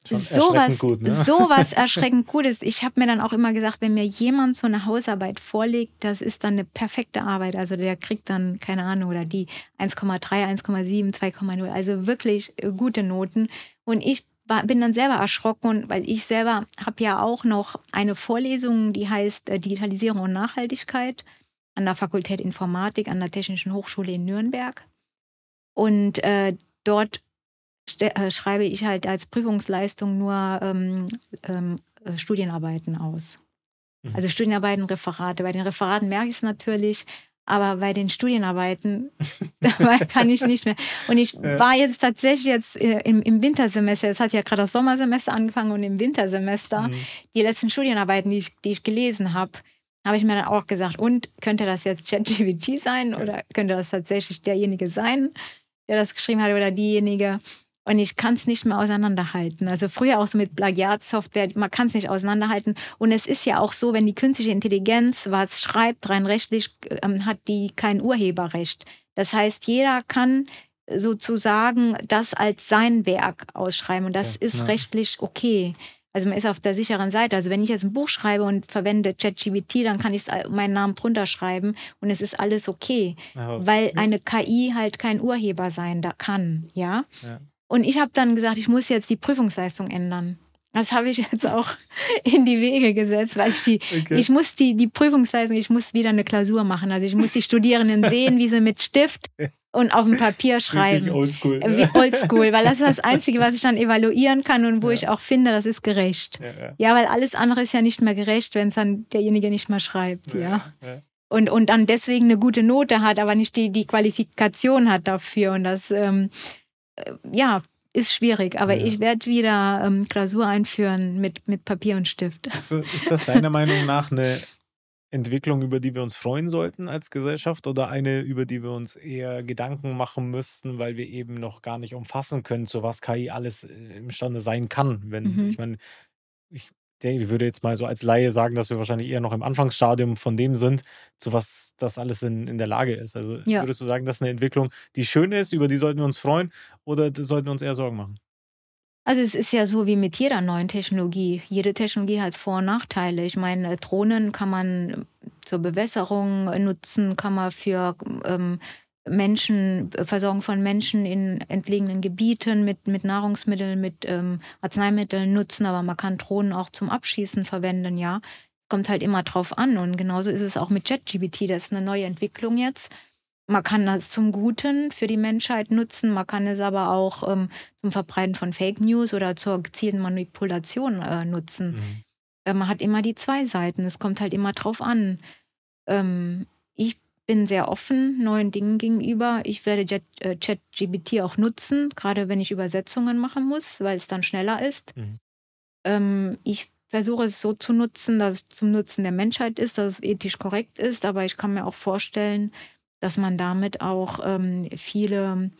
sowas, gut, ne? sowas erschreckend Gutes. Ich habe mir dann auch immer gesagt, wenn mir jemand so eine Hausarbeit vorlegt, das ist dann eine perfekte Arbeit. Also der kriegt dann, keine Ahnung, oder die 1,3, 1,7, 2,0. Also wirklich äh, gute Noten. Und ich war, bin dann selber erschrocken, weil ich selber habe ja auch noch eine Vorlesung, die heißt äh, Digitalisierung und Nachhaltigkeit an der Fakultät Informatik an der Technischen Hochschule in Nürnberg. Und äh, dort schreibe ich halt als Prüfungsleistung nur ähm, ähm, äh, Studienarbeiten aus. Mhm. Also Studienarbeiten, Referate. Bei den Referaten merke ich es natürlich, aber bei den Studienarbeiten kann ich nicht mehr. Und ich ja. war jetzt tatsächlich jetzt äh, im, im Wintersemester, es hat ja gerade das Sommersemester angefangen und im Wintersemester, mhm. die letzten Studienarbeiten, die ich, die ich gelesen habe, habe ich mir dann auch gesagt, und könnte das jetzt ChatGPT sein oder könnte das tatsächlich derjenige sein, der das geschrieben hat oder diejenige? Und ich kann es nicht mehr auseinanderhalten. Also früher auch so mit Plagiatsoftware, man kann es nicht auseinanderhalten. Und es ist ja auch so, wenn die künstliche Intelligenz was schreibt, rein rechtlich, ähm, hat die kein Urheberrecht. Das heißt, jeder kann sozusagen das als sein Werk ausschreiben und das ja, ist ja. rechtlich okay. Also man ist auf der sicheren Seite. Also wenn ich jetzt ein Buch schreibe und verwende ChatGPT, dann kann ich meinen Namen drunter schreiben und es ist alles okay, ja, weil eine KI halt kein Urheber sein da kann, ja. ja. Und ich habe dann gesagt, ich muss jetzt die Prüfungsleistung ändern. Das habe ich jetzt auch in die Wege gesetzt, weil ich die, okay. ich muss die, die Prüfungsleistung, ich muss wieder eine Klausur machen. Also ich muss die Studierenden sehen, wie sie mit Stift und auf dem Papier schreiben. oldschool. Wie oldschool, weil das ist das Einzige, was ich dann evaluieren kann und wo ja. ich auch finde, das ist gerecht. Ja, ja. ja, weil alles andere ist ja nicht mehr gerecht, wenn es dann derjenige nicht mehr schreibt. Ja. Und, und dann deswegen eine gute Note hat, aber nicht die, die Qualifikation hat dafür. Und das ähm, äh, ja, ist schwierig, aber ja. ich werde wieder ähm, Klausur einführen mit, mit Papier und Stift. Ist, ist das deiner Meinung nach eine Entwicklung, über die wir uns freuen sollten als Gesellschaft oder eine, über die wir uns eher Gedanken machen müssten, weil wir eben noch gar nicht umfassen können, zu was KI alles äh, imstande sein kann? Wenn, mhm. ich meine, ich ich würde jetzt mal so als Laie sagen, dass wir wahrscheinlich eher noch im Anfangsstadium von dem sind, zu was das alles in, in der Lage ist. Also ja. würdest du sagen, das ist eine Entwicklung, die schön ist, über die sollten wir uns freuen oder sollten wir uns eher Sorgen machen? Also es ist ja so wie mit jeder neuen Technologie. Jede Technologie hat Vor- und Nachteile. Ich meine, Drohnen kann man zur Bewässerung nutzen, kann man für ähm, Menschen, Versorgung von Menschen in entlegenen Gebieten mit, mit Nahrungsmitteln, mit ähm, Arzneimitteln nutzen, aber man kann Drohnen auch zum Abschießen verwenden, ja. Kommt halt immer drauf an. Und genauso ist es auch mit ChatGPT. Das ist eine neue Entwicklung jetzt. Man kann das zum Guten für die Menschheit nutzen, man kann es aber auch ähm, zum Verbreiten von Fake News oder zur gezielten Manipulation äh, nutzen. Mhm. Äh, man hat immer die zwei Seiten. Es kommt halt immer drauf an. Ähm, ich bin sehr offen neuen Dingen gegenüber. Ich werde äh, ChatGPT auch nutzen, gerade wenn ich Übersetzungen machen muss, weil es dann schneller ist. Mhm. Ähm, ich versuche es so zu nutzen, dass es zum Nutzen der Menschheit ist, dass es ethisch korrekt ist, aber ich kann mir auch vorstellen, dass man damit auch ähm, viele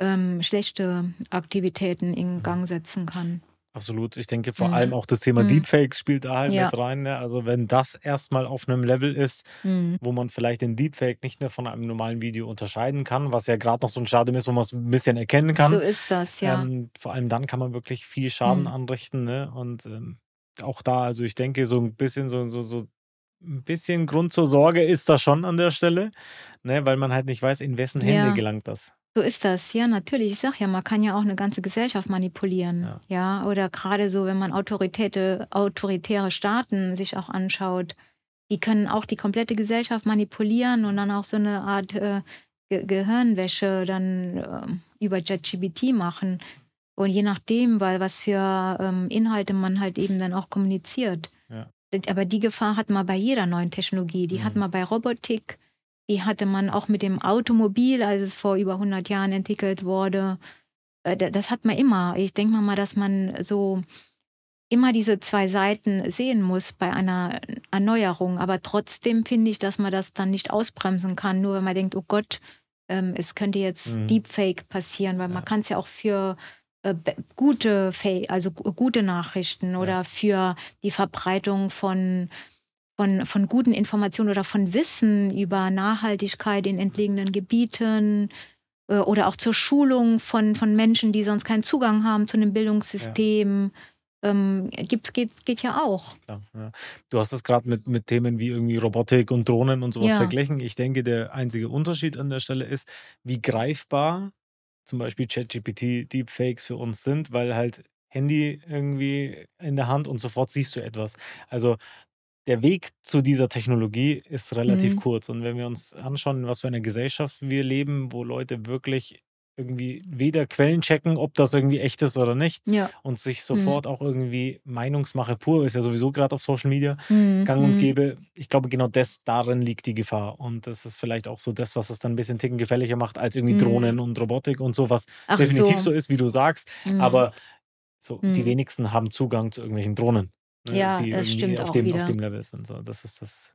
ähm, schlechte Aktivitäten in mhm. Gang setzen kann. Absolut. Ich denke vor mhm. allem auch das Thema mhm. Deepfakes spielt da halt ja. mit rein. Ne? Also wenn das erstmal auf einem Level ist, mhm. wo man vielleicht den Deepfake nicht mehr von einem normalen Video unterscheiden kann, was ja gerade noch so ein Stadium ist, wo man es ein bisschen erkennen kann. So ist das, ja. Ähm, vor allem dann kann man wirklich viel Schaden mhm. anrichten. Ne? Und ähm, auch da, also ich denke, so ein bisschen so, so, so ein bisschen Grund zur Sorge ist da schon an der Stelle, ne? weil man halt nicht weiß, in wessen Hände ja. gelangt das. So ist das, ja, natürlich. Ich sage ja, man kann ja auch eine ganze Gesellschaft manipulieren. Ja, ja? oder gerade so, wenn man autoritäre, autoritäre Staaten sich auch anschaut, die können auch die komplette Gesellschaft manipulieren und dann auch so eine Art äh, Ge Gehirnwäsche dann äh, über ChatGPT machen. Und je nachdem, weil was für ähm, Inhalte man halt eben dann auch kommuniziert. Ja. Aber die Gefahr hat man bei jeder neuen Technologie. Die mhm. hat man bei Robotik, die hatte man auch mit dem Automobil, als es vor über 100 Jahren entwickelt wurde. Äh, das hat man immer. Ich denke mal, dass man so immer diese zwei Seiten sehen muss bei einer Erneuerung. Aber trotzdem finde ich, dass man das dann nicht ausbremsen kann, nur wenn man denkt, oh Gott, ähm, es könnte jetzt mhm. Deepfake passieren, weil ja. man kann es ja auch für äh, gute, also gute Nachrichten oder ja. für die Verbreitung von von, von guten Informationen oder von Wissen über Nachhaltigkeit in entlegenen Gebieten äh, oder auch zur Schulung von, von Menschen, die sonst keinen Zugang haben zu einem Bildungssystem. Ja. Ähm, gibt's, geht, geht ja auch. Klar, ja. Du hast es gerade mit, mit Themen wie irgendwie Robotik und Drohnen und sowas ja. verglichen. Ich denke, der einzige Unterschied an der Stelle ist, wie greifbar zum Beispiel ChatGPT, Deepfakes für uns sind, weil halt Handy irgendwie in der Hand und sofort siehst du etwas. Also der Weg zu dieser Technologie ist relativ mhm. kurz. Und wenn wir uns anschauen, was für eine Gesellschaft wir leben, wo Leute wirklich irgendwie weder Quellen checken, ob das irgendwie echt ist oder nicht, ja. und sich mhm. sofort mhm. auch irgendwie Meinungsmache pur ist ja sowieso gerade auf Social Media mhm. gang und mhm. gäbe. Ich glaube, genau das darin liegt die Gefahr. Und das ist vielleicht auch so das, was es dann ein bisschen ticken gefährlicher macht als irgendwie mhm. Drohnen und Robotik und so, was Ach definitiv so. so. ist, wie du sagst. Aber so, die wenigsten haben Zugang zu irgendwelchen Drohnen. Ne, ja, die das stimmt auf auch dem, wieder. auf dem Level sind. So, das ist das,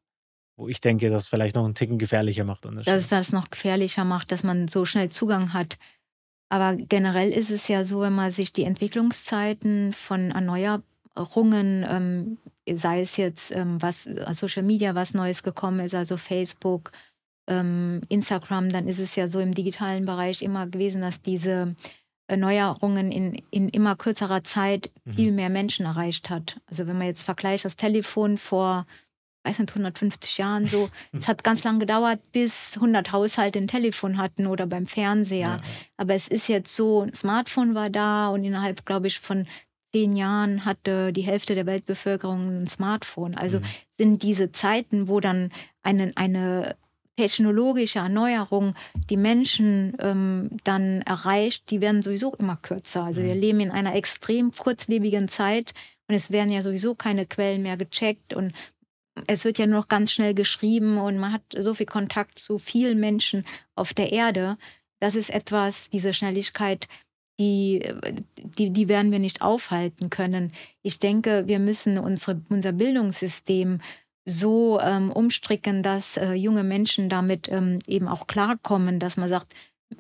wo ich denke, das vielleicht noch einen Ticken gefährlicher macht. An der Dass das noch gefährlicher macht, dass man so schnell Zugang hat. Aber generell ist es ja so, wenn man sich die Entwicklungszeiten von Erneuerungen, ähm, sei es jetzt ähm, was äh, Social Media, was Neues gekommen ist, also Facebook, ähm, Instagram, dann ist es ja so im digitalen Bereich immer gewesen, dass diese Neuerungen in, in immer kürzerer Zeit mhm. viel mehr Menschen erreicht hat. Also wenn man jetzt vergleicht, das Telefon vor, weiß nicht, 150 Jahren so, es hat ganz lange gedauert, bis 100 Haushalte ein Telefon hatten oder beim Fernseher. Ja. Aber es ist jetzt so, ein Smartphone war da und innerhalb, glaube ich, von zehn Jahren hatte die Hälfte der Weltbevölkerung ein Smartphone. Also mhm. sind diese Zeiten, wo dann eine, eine technologische Erneuerung die Menschen ähm, dann erreicht, die werden sowieso immer kürzer. Also wir mhm. leben in einer extrem kurzlebigen Zeit und es werden ja sowieso keine Quellen mehr gecheckt und es wird ja nur noch ganz schnell geschrieben und man hat so viel Kontakt zu vielen Menschen auf der Erde. Das ist etwas, diese Schnelligkeit, die, die, die werden wir nicht aufhalten können. Ich denke, wir müssen unsere, unser Bildungssystem so ähm, umstricken, dass äh, junge Menschen damit ähm, eben auch klarkommen, dass man sagt,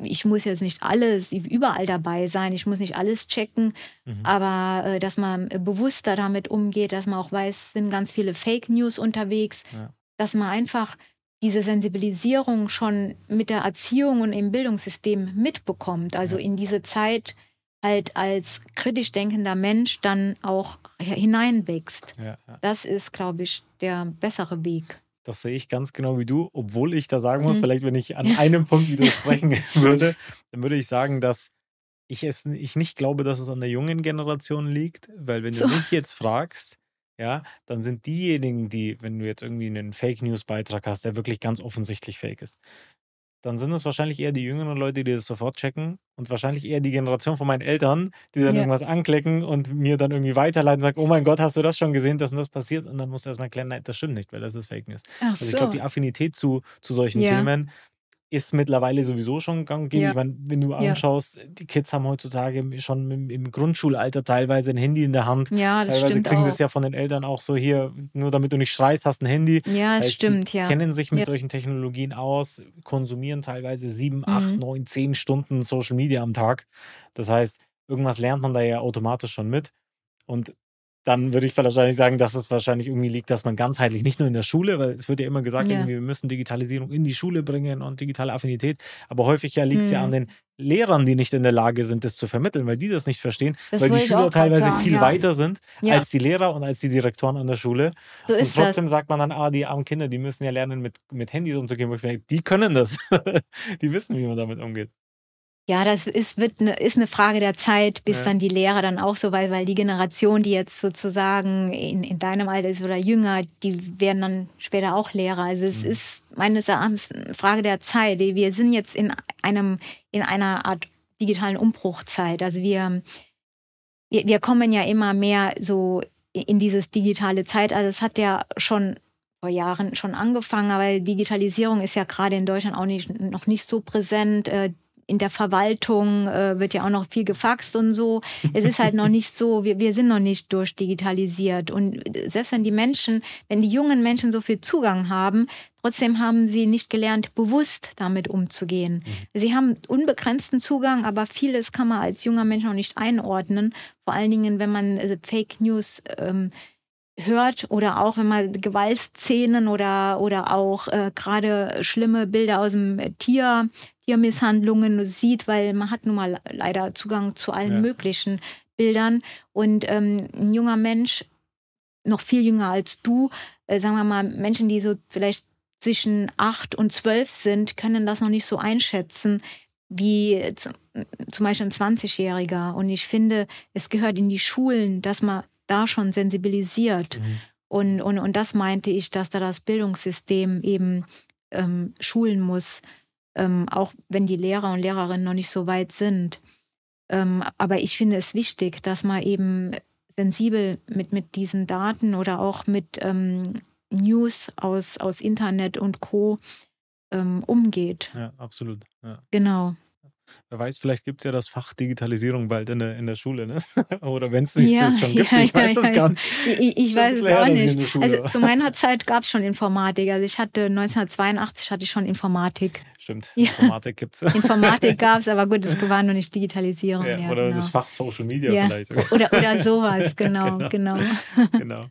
ich muss jetzt nicht alles überall dabei sein, ich muss nicht alles checken, mhm. aber äh, dass man bewusster damit umgeht, dass man auch weiß, es sind ganz viele Fake News unterwegs, ja. dass man einfach diese Sensibilisierung schon mit der Erziehung und im Bildungssystem mitbekommt. Also ja. in diese Zeit halt als kritisch denkender Mensch dann auch hineinwächst. Ja, ja. Das ist, glaube ich, der bessere Weg. Das sehe ich ganz genau wie du, obwohl ich da sagen muss, mhm. vielleicht wenn ich an einem Punkt widersprechen würde, dann würde ich sagen, dass ich es ich nicht glaube, dass es an der jungen Generation liegt, weil wenn so. du mich jetzt fragst, ja, dann sind diejenigen, die, wenn du jetzt irgendwie einen Fake News Beitrag hast, der wirklich ganz offensichtlich fake ist, dann sind es wahrscheinlich eher die jüngeren Leute, die das sofort checken und wahrscheinlich eher die Generation von meinen Eltern, die dann ja. irgendwas anklicken und mir dann irgendwie weiterleiten und sagen, oh mein Gott, hast du das schon gesehen, dass das passiert? Und dann muss du erstmal erklären, nein, das stimmt nicht, weil das ist Fake News. Ach also ich glaube, die Affinität zu, zu solchen ja. Themen ist mittlerweile sowieso schon gang ja. Ich meine, wenn du anschaust, ja. die Kids haben heutzutage schon im, im, Grundschulalter teilweise ein Handy in der Hand. Ja, das teilweise stimmt kriegen sie es ja von den Eltern auch so hier, nur damit du nicht schreist, hast ein Handy. Ja, das heißt, stimmt, ja. kennen sich mit ja. solchen Technologien aus, konsumieren teilweise sieben, mhm. acht, neun, zehn Stunden Social Media am Tag. Das heißt, irgendwas lernt man da ja automatisch schon mit. Und dann würde ich wahrscheinlich sagen, dass es wahrscheinlich irgendwie liegt, dass man ganzheitlich, nicht nur in der Schule, weil es wird ja immer gesagt, ja. wir müssen Digitalisierung in die Schule bringen und digitale Affinität, aber häufig ja liegt es hm. ja an den Lehrern, die nicht in der Lage sind, das zu vermitteln, weil die das nicht verstehen, das weil die Schüler teilweise sagen, viel ja. weiter sind ja. als die Lehrer und als die Direktoren an der Schule. So und trotzdem das. sagt man dann, ah, die armen Kinder, die müssen ja lernen, mit, mit Handys umzugehen. Die können das. die wissen, wie man damit umgeht. Ja, das ist, wird ne, ist eine Frage der Zeit, bis ja. dann die Lehrer dann auch so weit, weil die Generation, die jetzt sozusagen in, in deinem Alter ist oder jünger, die werden dann später auch Lehrer. Also es mhm. ist meines Erachtens eine Frage der Zeit. Wir sind jetzt in einem, in einer Art digitalen Umbruchzeit. Also wir, wir, wir kommen ja immer mehr so in dieses digitale Zeitalter. Es hat ja schon vor Jahren schon angefangen, aber Digitalisierung ist ja gerade in Deutschland auch nicht, noch nicht so präsent. In der Verwaltung äh, wird ja auch noch viel gefaxt und so. Es ist halt noch nicht so, wir, wir sind noch nicht durchdigitalisiert. Und selbst wenn die Menschen, wenn die jungen Menschen so viel Zugang haben, trotzdem haben sie nicht gelernt, bewusst damit umzugehen. Mhm. Sie haben unbegrenzten Zugang, aber vieles kann man als junger Mensch noch nicht einordnen. Vor allen Dingen, wenn man äh, Fake News ähm, hört oder auch wenn man Gewaltszenen oder, oder auch äh, gerade schlimme Bilder aus dem Tier, Tiermisshandlungen sieht, weil man hat nun mal leider Zugang zu allen ja. möglichen Bildern. Und ähm, ein junger Mensch, noch viel jünger als du, äh, sagen wir mal, Menschen, die so vielleicht zwischen acht und zwölf sind, können das noch nicht so einschätzen wie zum, zum Beispiel ein 20-Jähriger. Und ich finde, es gehört in die Schulen, dass man da schon sensibilisiert. Mhm. Und, und, und das meinte ich, dass da das Bildungssystem eben ähm, schulen muss ähm, auch wenn die Lehrer und Lehrerinnen noch nicht so weit sind. Ähm, aber ich finde es wichtig, dass man eben sensibel mit, mit diesen Daten oder auch mit ähm, News aus, aus Internet und Co. Ähm, umgeht. Ja, absolut. Ja. Genau. Wer weiß, vielleicht gibt es ja das Fach Digitalisierung bald in der, in der Schule, ne? Oder wenn es nicht ja, schon gibt, ja, ich weiß es gar nicht. Ich, ich weiß es auch nicht. Also zu meiner Zeit gab es schon Informatik. Also ich hatte 1982 hatte ich schon Informatik. Stimmt, Informatik gibt es. Informatik gab es, aber gut, es war noch nicht Digitalisierung. oder genau. das Fach Social Media vielleicht. Oder, oder sowas, genau, genau. genau. genau.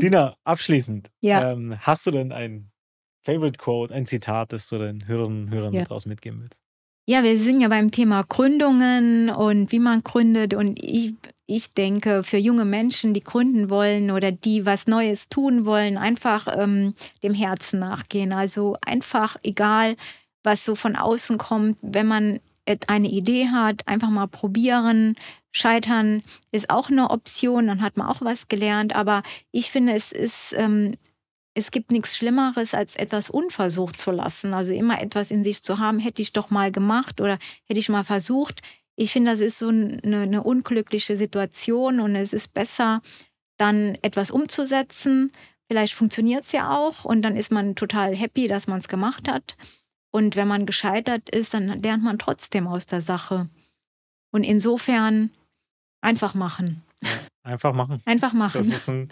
Dina, abschließend, ähm, hast du denn ein Favorite Quote, ein Zitat, das du den Hörern und Hörern daraus mitgeben willst? Ja, wir sind ja beim Thema Gründungen und wie man gründet. Und ich, ich denke, für junge Menschen, die gründen wollen oder die was Neues tun wollen, einfach ähm, dem Herzen nachgehen. Also einfach, egal was so von außen kommt, wenn man eine Idee hat, einfach mal probieren. Scheitern ist auch eine Option, dann hat man auch was gelernt. Aber ich finde, es ist ähm, es gibt nichts Schlimmeres, als etwas unversucht zu lassen. Also immer etwas in sich zu haben, hätte ich doch mal gemacht oder hätte ich mal versucht. Ich finde, das ist so eine, eine unglückliche Situation und es ist besser, dann etwas umzusetzen. Vielleicht funktioniert es ja auch und dann ist man total happy, dass man es gemacht hat. Und wenn man gescheitert ist, dann lernt man trotzdem aus der Sache. Und insofern einfach machen. Einfach machen. Einfach machen. Das ist ein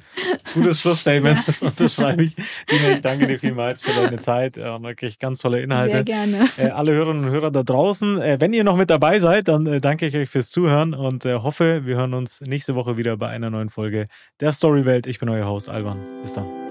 gutes Schlussstatement, ja. das unterschreibe ich. Dina, ich danke dir vielmals für deine Zeit. Ja, wirklich ganz tolle Inhalte. Sehr gerne. Äh, alle Hörerinnen und Hörer da draußen, äh, wenn ihr noch mit dabei seid, dann äh, danke ich euch fürs Zuhören und hoffe, wir hören uns nächste Woche wieder bei einer neuen Folge der Storywelt. Ich bin euer Haus Alban. Bis dann.